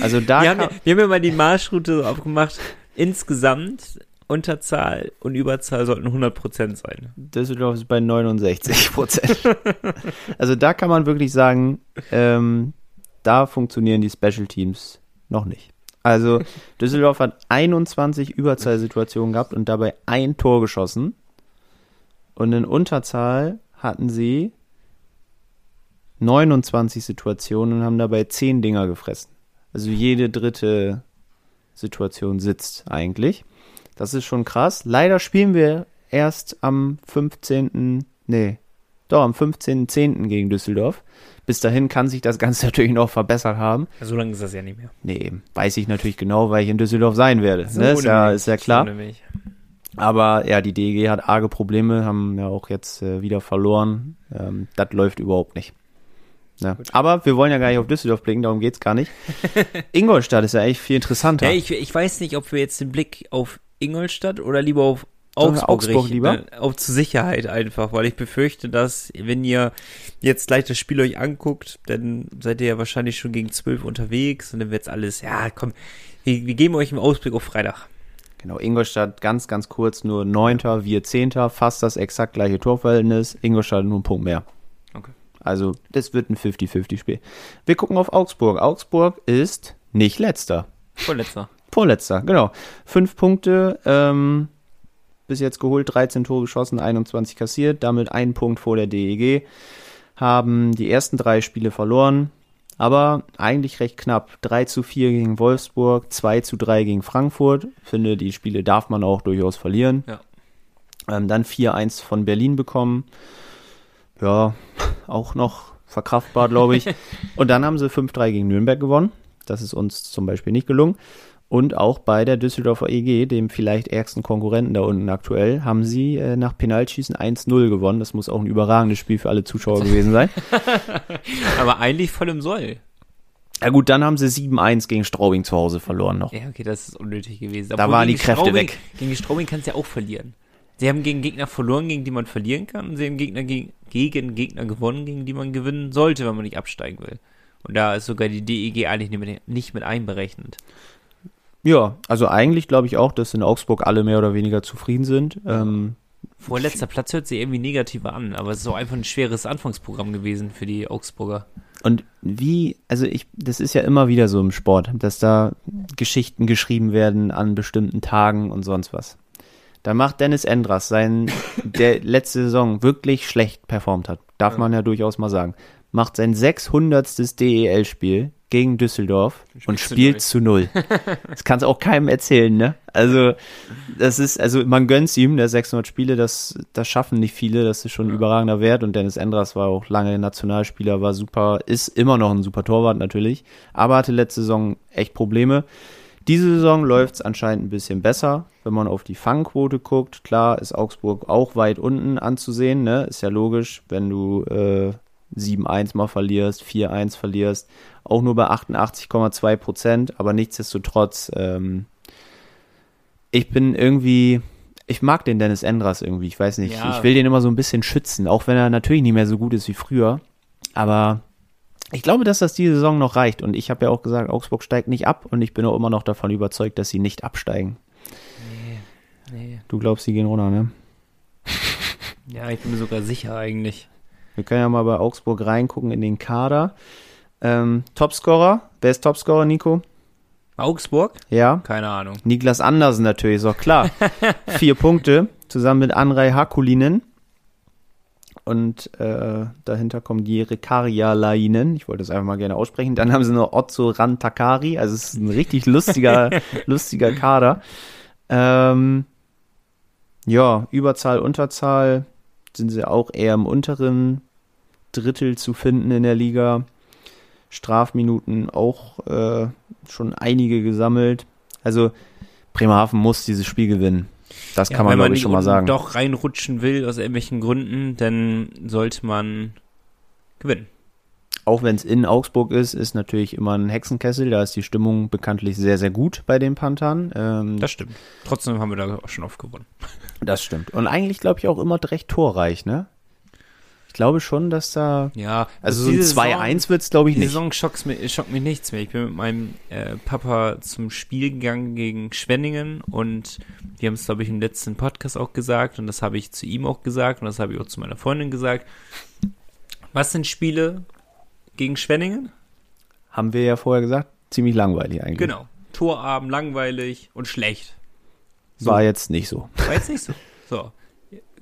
Speaker 2: Also da
Speaker 1: Wir haben,
Speaker 2: kann,
Speaker 1: ja, wir haben ja mal die Marschroute so aufgemacht. Insgesamt Unterzahl und Überzahl sollten 100% sein.
Speaker 2: Düsseldorf ist bei 69 Prozent. also da kann man wirklich sagen, ähm, da funktionieren die Special Teams noch nicht. Also Düsseldorf hat 21 Überzahlsituationen gehabt und dabei ein Tor geschossen. Und in Unterzahl hatten sie 29 Situationen und haben dabei 10 Dinger gefressen. Also jede dritte Situation sitzt eigentlich. Das ist schon krass. Leider spielen wir erst am 15. Nee, doch am 15.10. gegen Düsseldorf. Bis dahin kann sich das Ganze natürlich noch verbessert haben.
Speaker 1: So lange ist das ja nicht mehr.
Speaker 2: Nee, weiß ich natürlich genau, weil ich in Düsseldorf sein werde. ne? Ist, ja, ist ja klar.
Speaker 1: So.
Speaker 2: Aber ja, die DEG hat arge Probleme, haben ja auch jetzt äh, wieder verloren. Ähm, das läuft überhaupt nicht. Ja. Aber wir wollen ja gar nicht auf Düsseldorf blicken, darum geht's gar nicht. Ingolstadt ist ja echt viel interessanter.
Speaker 1: Ja, ich, ich weiß nicht, ob wir jetzt den Blick auf Ingolstadt oder lieber auf Augsburg,
Speaker 2: Augsburg
Speaker 1: richten,
Speaker 2: lieber?
Speaker 1: ne? Auf zur Sicherheit einfach, weil ich befürchte, dass, wenn ihr jetzt gleich das Spiel euch anguckt, dann seid ihr ja wahrscheinlich schon gegen zwölf unterwegs und dann wird's alles, ja, komm, wir, wir geben euch einen Ausblick auf Freitag.
Speaker 2: Genau, Ingolstadt ganz, ganz kurz, nur Neunter, wir Zehnter, fast das exakt gleiche Torverhältnis. Ingolstadt nur einen Punkt mehr. Also, das wird ein 50-50-Spiel. Wir gucken auf Augsburg. Augsburg ist nicht letzter.
Speaker 1: Vorletzter.
Speaker 2: Vorletzter, genau. Fünf Punkte, ähm, bis jetzt geholt, 13 Tore geschossen, 21 kassiert, damit einen Punkt vor der DEG. Haben die ersten drei Spiele verloren, aber eigentlich recht knapp. 3 zu 4 gegen Wolfsburg, 2 zu 3 gegen Frankfurt. Finde, die Spiele darf man auch durchaus verlieren.
Speaker 1: Ja.
Speaker 2: Ähm, dann 4-1 von Berlin bekommen. Ja, auch noch verkraftbar, glaube ich. Und dann haben sie 5-3 gegen Nürnberg gewonnen. Das ist uns zum Beispiel nicht gelungen. Und auch bei der Düsseldorfer EG, dem vielleicht ärgsten Konkurrenten da unten aktuell, haben sie äh, nach Penaltschießen 1-0 gewonnen. Das muss auch ein überragendes Spiel für alle Zuschauer gewesen sein.
Speaker 1: Aber eigentlich voll im Soll.
Speaker 2: Ja gut, dann haben sie 7-1 gegen Straubing zu Hause verloren noch.
Speaker 1: Ja, okay, das ist unnötig gewesen.
Speaker 2: Da waren die Kräfte
Speaker 1: Straubing,
Speaker 2: weg.
Speaker 1: Gegen Straubing kannst du ja auch verlieren. Sie haben gegen Gegner verloren, gegen die man verlieren kann, und sie haben Gegner gegen, gegen Gegner gewonnen, gegen die man gewinnen sollte, wenn man nicht absteigen will. Und da ist sogar die DEG eigentlich nicht mit, nicht mit einberechnet.
Speaker 2: Ja, also eigentlich glaube ich auch, dass in Augsburg alle mehr oder weniger zufrieden sind. Ähm,
Speaker 1: Vorletzter Platz hört sich irgendwie negativer an, aber es ist auch einfach ein schweres Anfangsprogramm gewesen für die Augsburger.
Speaker 2: Und wie, also ich, das ist ja immer wieder so im Sport, dass da Geschichten geschrieben werden an bestimmten Tagen und sonst was. Da macht Dennis Endras sein, der letzte Saison wirklich schlecht performt hat, darf
Speaker 1: Ja.
Speaker 2: man ja durchaus mal sagen, macht sein 600. DEL-Spiel gegen Düsseldorf und spielt zu null. Das kannst auch keinem erzählen, ne? Also, das ist, also man gönnt's ihm, der 600 Spiele, das, das schaffen nicht viele, das ist schon ein überragender Wert und Dennis Endras war auch lange Nationalspieler, war super, ist immer noch ein super Torwart natürlich, aber hatte letzte Saison echt Probleme. Diese Saison läuft's anscheinend ein bisschen besser, wenn man auf die Fangquote guckt. Klar ist Augsburg auch weit unten anzusehen, ne? Ist ja logisch, wenn du äh, 7-1 mal verlierst, 4-1 verlierst, auch nur bei 88,2 Prozent, aber nichtsdestotrotz, ähm, ich bin irgendwie, ich mag den Dennis Endras irgendwie, ich weiß nicht,
Speaker 1: Ja.
Speaker 2: ich will den immer so ein bisschen schützen, auch wenn er natürlich nicht mehr so gut ist wie früher, aber ich glaube, dass das diese Saison noch reicht und ich habe ja auch gesagt, Augsburg steigt nicht ab und ich bin auch immer noch davon überzeugt, dass sie nicht absteigen.
Speaker 1: Nee.
Speaker 2: Du glaubst, sie gehen runter, ne?
Speaker 1: Ja, ich bin mir sogar sicher eigentlich.
Speaker 2: Wir können ja mal bei Augsburg reingucken in den Kader. Ähm, Topscorer, wer ist Topscorer, Nico?
Speaker 1: Augsburg?
Speaker 2: Ja,
Speaker 1: Keine Ahnung.
Speaker 2: Niklas Andersen natürlich, ist auch klar. Vier Punkte, zusammen mit Anrei Hakulinen. Und äh, dahinter kommen die Rekarialainen. Ich wollte es einfach mal gerne aussprechen. Dann haben sie noch Otso Rantakari. Also es ist ein richtig lustiger, lustiger Kader. Ähm, ja, Überzahl, Unterzahl sind sie auch eher im unteren Drittel zu finden in der Liga. Strafminuten auch äh, schon einige gesammelt. Also Bremerhaven muss dieses Spiel gewinnen. Das
Speaker 1: Ja,
Speaker 2: kann man,
Speaker 1: wenn
Speaker 2: glaube ich, schon mal sagen.
Speaker 1: doch reinrutschen will, aus irgendwelchen Gründen, dann sollte man gewinnen.
Speaker 2: Auch wenn es in Augsburg ist, ist natürlich immer ein Hexenkessel. Da ist die Stimmung bekanntlich sehr, sehr gut bei den Panthern. Ähm,
Speaker 1: Das stimmt. Trotzdem haben wir da auch schon oft gewonnen.
Speaker 2: das stimmt. Und eigentlich, glaube ich, auch immer recht torreich, ne? Ich glaube schon, dass da.
Speaker 1: Ja,
Speaker 2: Also so ein
Speaker 1: diese
Speaker 2: 2-1 wird es, glaube ich,
Speaker 1: Die
Speaker 2: nicht.
Speaker 1: Saison schockt mich, schockt mich nichts mehr. Ich bin mit meinem äh, Papa zum Spiel gegangen gegen Schwenningen und wir haben es, glaube ich, im letzten Podcast auch gesagt und das habe ich zu ihm auch gesagt und das habe ich auch zu meiner Freundin gesagt. Was sind Spiele gegen Schwenningen?
Speaker 2: Haben wir ja vorher gesagt. Ziemlich langweilig eigentlich.
Speaker 1: Genau. Torabend, langweilig und schlecht. so.
Speaker 2: War jetzt nicht so.
Speaker 1: War jetzt nicht so. So.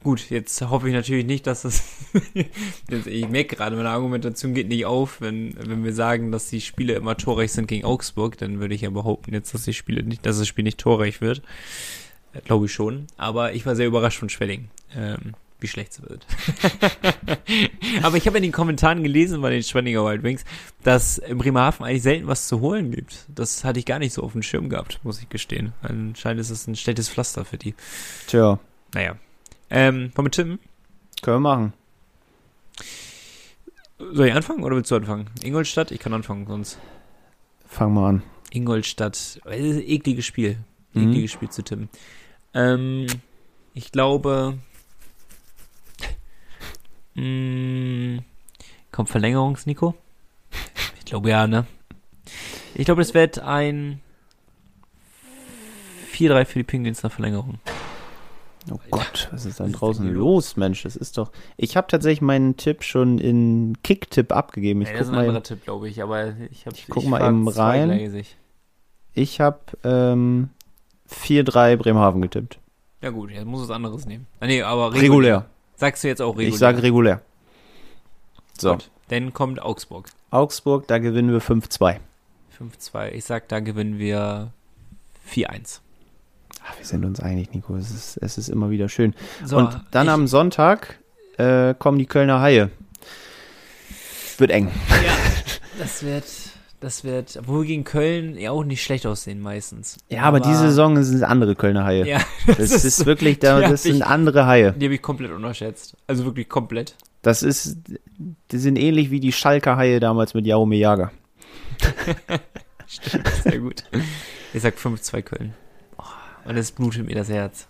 Speaker 1: Gut, jetzt hoffe ich natürlich nicht, dass das. ich merke gerade, meine Argumentation geht nicht auf, wenn, wenn wir sagen, dass die Spiele immer torreich sind gegen Augsburg, dann würde ich ja behaupten jetzt, dass die Spiele nicht, dass das Spiel nicht torreich wird. Äh, Glaube ich schon. Aber ich war sehr überrascht von Schwelling, ähm, wie schlecht es wird. Aber ich habe in den Kommentaren gelesen bei den Schwenninger Wild Wings, dass in Bremerhaven eigentlich selten was zu holen gibt. Das hatte ich gar nicht so auf dem Schirm gehabt, muss ich gestehen. Anscheinend ist es ein schlechtes Pflaster für die.
Speaker 2: Tja,
Speaker 1: Naja. Ähm, wollen wir tippen?
Speaker 2: können wir machen.
Speaker 1: Soll ich anfangen oder willst du anfangen? Ingolstadt? Ich kann anfangen, sonst.
Speaker 2: Fangen wir an.
Speaker 1: Ingolstadt. das ist ein ekliges Spiel.
Speaker 2: Mhm.
Speaker 1: Ekliges Spiel zu tippen. Ähm, ich glaube. Mh, kommt Verlängerungs, Nico? Ich glaube ja, ne? Ich glaube, es wird ein 4-3 für die Penguins nach Verlängerung.
Speaker 2: Oh Gott, was ist denn draußen los, Mensch? Das ist doch. Ich habe tatsächlich meinen Tipp schon in Kick-Tipp abgegeben. Ich
Speaker 1: Ja, das ist ein anderer Tipp, glaube ich, aber ich habe
Speaker 2: Ich guck mal eben rein. Ich habe ähm, 4-3 Bremerhaven getippt.
Speaker 1: Ja gut, jetzt muss es anderes nehmen. Ah, nee, aber regulär.
Speaker 2: Regulär.
Speaker 1: Sagst du jetzt auch regulär?
Speaker 2: Ich sage regulär. So,
Speaker 1: Gut. Dann kommt Augsburg.
Speaker 2: Augsburg, da gewinnen wir 5-2.
Speaker 1: 5-2. Ich sag, da gewinnen wir 4-1.
Speaker 2: Ach, wir sind uns einig, Nico. Es ist, es ist immer wieder schön.
Speaker 1: So,
Speaker 2: Und dann am Sonntag äh, kommen die Kölner Haie. Wird eng.
Speaker 1: Ja, das wird, das wird, obwohl wir gegen Köln ja auch nicht schlecht aussehen meistens.
Speaker 2: Ja, aber, diese Saison sind andere Kölner Haie.
Speaker 1: Ja,
Speaker 2: das, ist, wirklich, da, das sind
Speaker 1: ich-
Speaker 2: andere Haie.
Speaker 1: Die habe ich komplett unterschätzt. Also wirklich komplett.
Speaker 2: Das ist, die sind ähnlich wie die Schalker Haie damals mit Jaume Jager.
Speaker 1: Sehr gut. Ich sag 5-2 Köln. Und es blutet mir das Herz.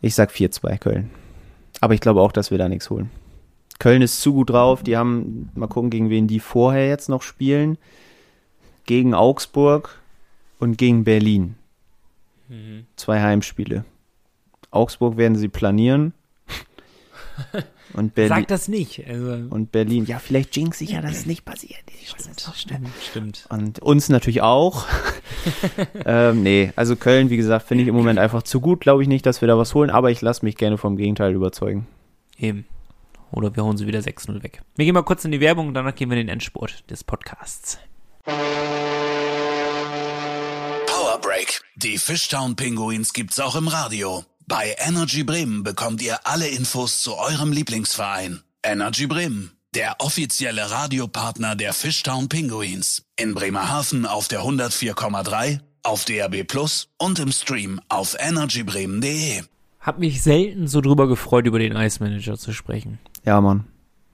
Speaker 2: Ich sag 4-2 Köln. Aber ich glaube auch, dass wir da nichts holen. Köln ist zu gut drauf. Die haben, mal gucken, gegen wen die vorher jetzt noch spielen. Gegen Augsburg und gegen Berlin. Zwei Heimspiele. Augsburg werden sie planieren. Und Berlin.
Speaker 1: Sag das nicht. Also,
Speaker 2: Und Berlin. Ja, vielleicht jinx ich ja, dass es nicht passiert. Ich weiß es doch
Speaker 1: stimmt, stimmt.
Speaker 2: Und uns natürlich auch. ähm, nee, also Köln, wie gesagt, finde ich im Moment einfach zu gut. Glaube ich nicht, dass wir da was holen, aber ich lasse mich gerne vom Gegenteil überzeugen.
Speaker 1: Eben. Oder wir hauen sie wieder 6-0 weg. Wir gehen mal kurz in die Werbung und danach gehen wir in den Endspurt des Podcasts.
Speaker 3: Power Break. Die Fishtown Pinguins gibt's auch im Radio. Bei Energy Bremen bekommt ihr alle Infos zu eurem Lieblingsverein. Energy Bremen, der offizielle Radiopartner der Fishtown Pinguins. In Bremerhaven auf der 104,3, auf DAB Plus und im Stream auf energybremen.de.
Speaker 1: Hab mich selten so drüber gefreut, über den Ice Manager zu sprechen.
Speaker 2: Ja, Mann.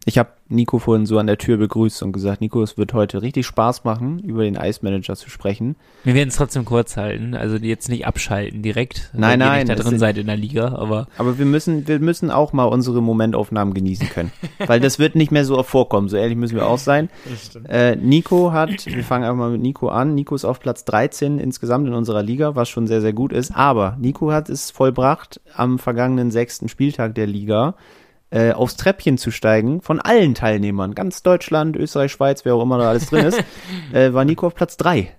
Speaker 2: Ich habe Nico vorhin so an der Tür begrüßt und gesagt, Nico, es wird heute richtig Spaß machen, über den Ice Manager zu sprechen.
Speaker 1: Wir werden es trotzdem kurz halten, also jetzt nicht abschalten direkt.
Speaker 2: Nein,
Speaker 1: wenn ihr
Speaker 2: nein,
Speaker 1: Nicht da drin seid in der Liga, aber
Speaker 2: Aber wir müssen, wir müssen auch mal unsere Momentaufnahmen genießen können. Weil das wird nicht mehr so oft vorkommen. So ehrlich müssen wir auch sein. Äh, Nico hat, wir fangen einfach mal mit Nico an. Nico ist auf Platz 13 insgesamt in unserer Liga, was schon sehr, sehr gut ist. Aber Nico hat es vollbracht, am vergangenen sechsten Spieltag der Liga äh, aufs Treppchen zu steigen von allen Teilnehmern. Ganz Deutschland, Österreich, Schweiz, wer auch immer da alles drin ist, äh, war Nico auf Platz 3.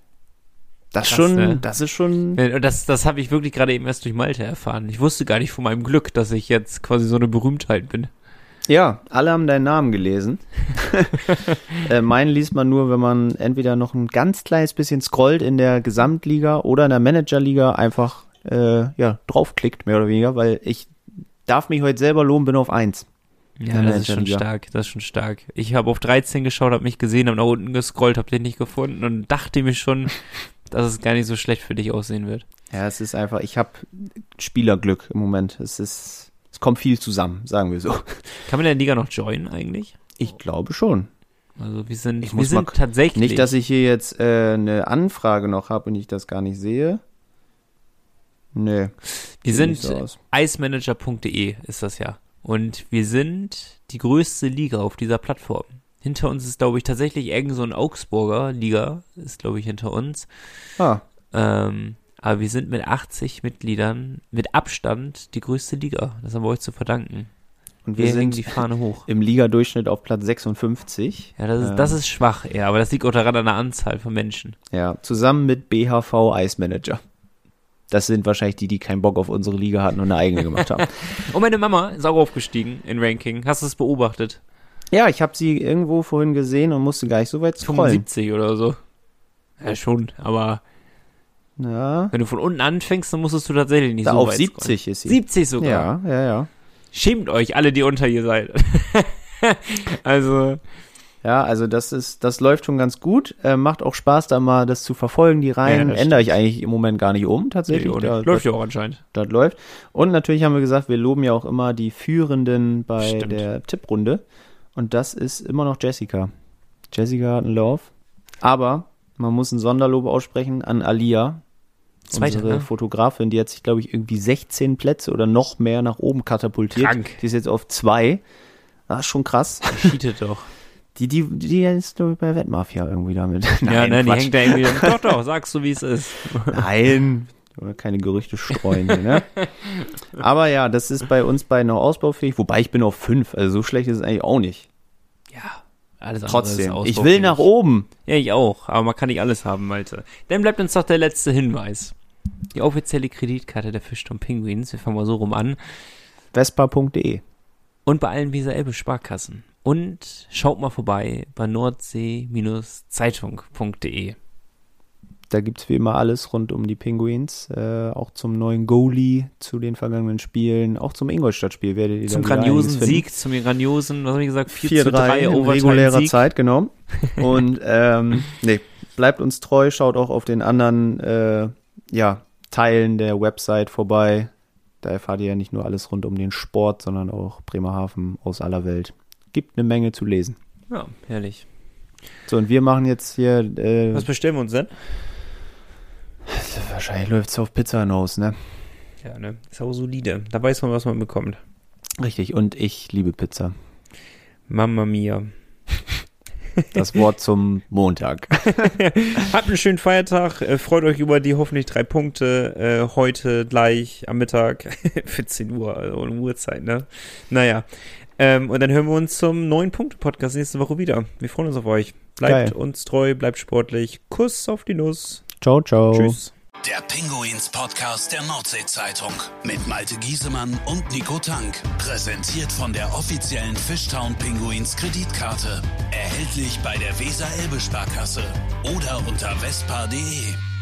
Speaker 2: Das
Speaker 1: Krass,
Speaker 2: schon,
Speaker 1: ne?
Speaker 2: das ist schon,
Speaker 1: das, das habe ich wirklich gerade eben erst durch Malte erfahren. Ich wusste gar nicht von meinem Glück, dass ich jetzt quasi so eine Berühmtheit bin.
Speaker 2: Ja, alle haben deinen Namen gelesen. äh, meinen liest man nur, wenn man entweder noch ein ganz kleines bisschen scrollt in der Gesamtliga oder in der Managerliga einfach äh, ja, draufklickt, mehr oder weniger, weil ich darf mich heute selber loben, bin auf eins.
Speaker 1: Ja,
Speaker 2: Ja,
Speaker 1: das ist schon stark, das ist schon stark. Ich habe auf 13 geschaut, habe mich gesehen, habe nach unten gescrollt, habe den nicht gefunden und dachte mir schon, dass es gar nicht so schlecht für dich aussehen wird.
Speaker 2: Ja, es ist einfach, ich habe Spielerglück im Moment. Es ist, es kommt viel zusammen, sagen wir so.
Speaker 1: Kann man in der Liga noch joinen eigentlich?
Speaker 2: Ich glaube schon.
Speaker 1: Also wir sind,
Speaker 2: Ich
Speaker 1: wir sind tatsächlich.
Speaker 2: Nicht, dass ich hier jetzt äh, eine Anfrage noch habe und ich das gar nicht sehe. Nee.
Speaker 1: wir sind
Speaker 2: so aus.
Speaker 1: icemanager.de ist das ja. Und wir sind die größte Liga auf dieser Plattform. Hinter uns ist, glaube ich, tatsächlich irgend so ein Augsburger Liga, ist, glaube ich, hinter uns.
Speaker 2: Ah,
Speaker 1: Ähm, aber wir sind mit 80 Mitgliedern mit Abstand die größte Liga. Das haben wir euch zu verdanken.
Speaker 2: und
Speaker 1: Wir,
Speaker 2: wir sind
Speaker 1: die Fahne hoch.
Speaker 2: im Ligadurchschnitt auf Platz 56.
Speaker 1: Ja, das ist,
Speaker 2: Ähm,
Speaker 1: das ist schwach, ja, aber das liegt auch daran an der Anzahl von Menschen.
Speaker 2: Ja, zusammen mit BHV Ice Manager. Das sind wahrscheinlich die, die keinen Bock auf unsere Liga hatten und eine eigene gemacht haben.
Speaker 1: Und meine Mama ist auch aufgestiegen in Ranking. Hast du es beobachtet?
Speaker 2: ja, ich habe sie irgendwo vorhin gesehen und musste gar nicht so weit scrollen.
Speaker 1: 75 oder so. Ja, schon, aber
Speaker 2: Ja,
Speaker 1: wenn du von unten anfängst, dann musstest du tatsächlich nicht
Speaker 2: da
Speaker 1: so
Speaker 2: auf
Speaker 1: weit
Speaker 2: 70 ist sie.
Speaker 1: scrollen. 70 sogar.
Speaker 2: Ja, ja, ja.
Speaker 1: Schämt euch alle, die unter ihr seid. also,
Speaker 2: Ja, also das ist, das läuft schon ganz gut. Äh, macht auch Spaß, da mal das zu verfolgen, die Reihen.
Speaker 1: Ja,
Speaker 2: Ändere ich eigentlich im Moment gar nicht um, tatsächlich.
Speaker 1: nee,
Speaker 2: Da-
Speaker 1: läuft ja auch anscheinend.
Speaker 2: das läuft. Und natürlich haben wir gesagt, wir loben ja auch immer die Führenden bei
Speaker 1: Stimmt.
Speaker 2: der Tipprunde. Und das ist immer noch Jessica. Jessica hat einen Lauf. Aber man muss ein Sonderlob aussprechen an Alia.
Speaker 1: Zweite,
Speaker 2: unsere
Speaker 1: ne?
Speaker 2: Fotografin, die hat sich, glaube ich, irgendwie 16 Plätze oder noch mehr nach oben katapultiert.
Speaker 1: Krank.
Speaker 2: Die ist jetzt auf zwei. Das ist schon krass.
Speaker 1: Cheatet doch.
Speaker 2: Die, die, die ist ich, bei Wettmafia irgendwie damit.
Speaker 1: ja, ne, die
Speaker 2: Quatsch.
Speaker 1: hängt da irgendwie. doch, doch, sagst du, wie es ist.
Speaker 2: Nein, oder keine Gerüchte streuen hier, ne? Aber ja, das ist bei uns beiden noch ausbaufähig, wobei ich bin auf fünf, also so schlecht ist es eigentlich auch nicht.
Speaker 1: Ja, alles
Speaker 2: Trotzdem, ich will nach oben.
Speaker 1: Ja, ich auch, aber man kann nicht alles haben, Malte. Dann bleibt uns doch der letzte Hinweis. Die offizielle Kreditkarte der Fischturm Penguins, wir fangen mal so rum an.
Speaker 2: Vespa.de.
Speaker 1: Und bei allen Weser Elbe Sparkassen. Und schaut mal vorbei bei nordsee-zeitung.de.
Speaker 2: Da gibt's wie immer alles rund um die Pinguins. Äh, auch zum neuen Goalie, zu den vergangenen Spielen, auch zum Ingolstadt-Spiel werdet ihr
Speaker 1: Zum grandiosen. Sieg, zum grandiosen, was habe ich gesagt, 4, zu
Speaker 2: 4-3
Speaker 1: 3
Speaker 2: in regulärer
Speaker 1: Overtime-Sieg.
Speaker 2: Zeit, genau. Und ähm, nee, bleibt uns treu, schaut auch auf den anderen äh, ja, Teilen der Website vorbei. Da erfahrt ihr ja nicht nur alles rund um den Sport, sondern auch Bremerhaven aus aller Welt. Gibt eine Menge zu lesen.
Speaker 1: Ja, herrlich.
Speaker 2: So, und wir machen jetzt hier, äh,
Speaker 1: Was bestellen wir uns denn?
Speaker 2: wahrscheinlich läuft's auf Pizza hinaus, ne?
Speaker 1: Ja, ne? Ist auch solide. Da weiß man, was man bekommt.
Speaker 2: Richtig, und ich liebe Pizza.
Speaker 1: Mamma mia.
Speaker 2: Das Wort zum Montag.
Speaker 1: Habt einen schönen Feiertag. Äh, freut euch über die hoffentlich drei Punkte. Äh, heute gleich am Mittag. 14 Uhr, also Uhrzeit, ne? Naja. Ähm, und dann hören wir uns zum neuen Punkte-Podcast nächste Woche wieder. Wir freuen uns auf euch. Bleibt
Speaker 2: Geil.
Speaker 1: uns treu, bleibt sportlich. Kuss auf die Nuss.
Speaker 2: Ciao, ciao.
Speaker 1: Tschüss.
Speaker 3: Der Pinguins Podcast der Nordsee-Zeitung mit Malte Giesemann und Nico Tank. Präsentiert von der offiziellen Fishtown Pinguins Kreditkarte. Erhältlich bei der Weser-Elbe-Sparkasse oder unter vespa.de.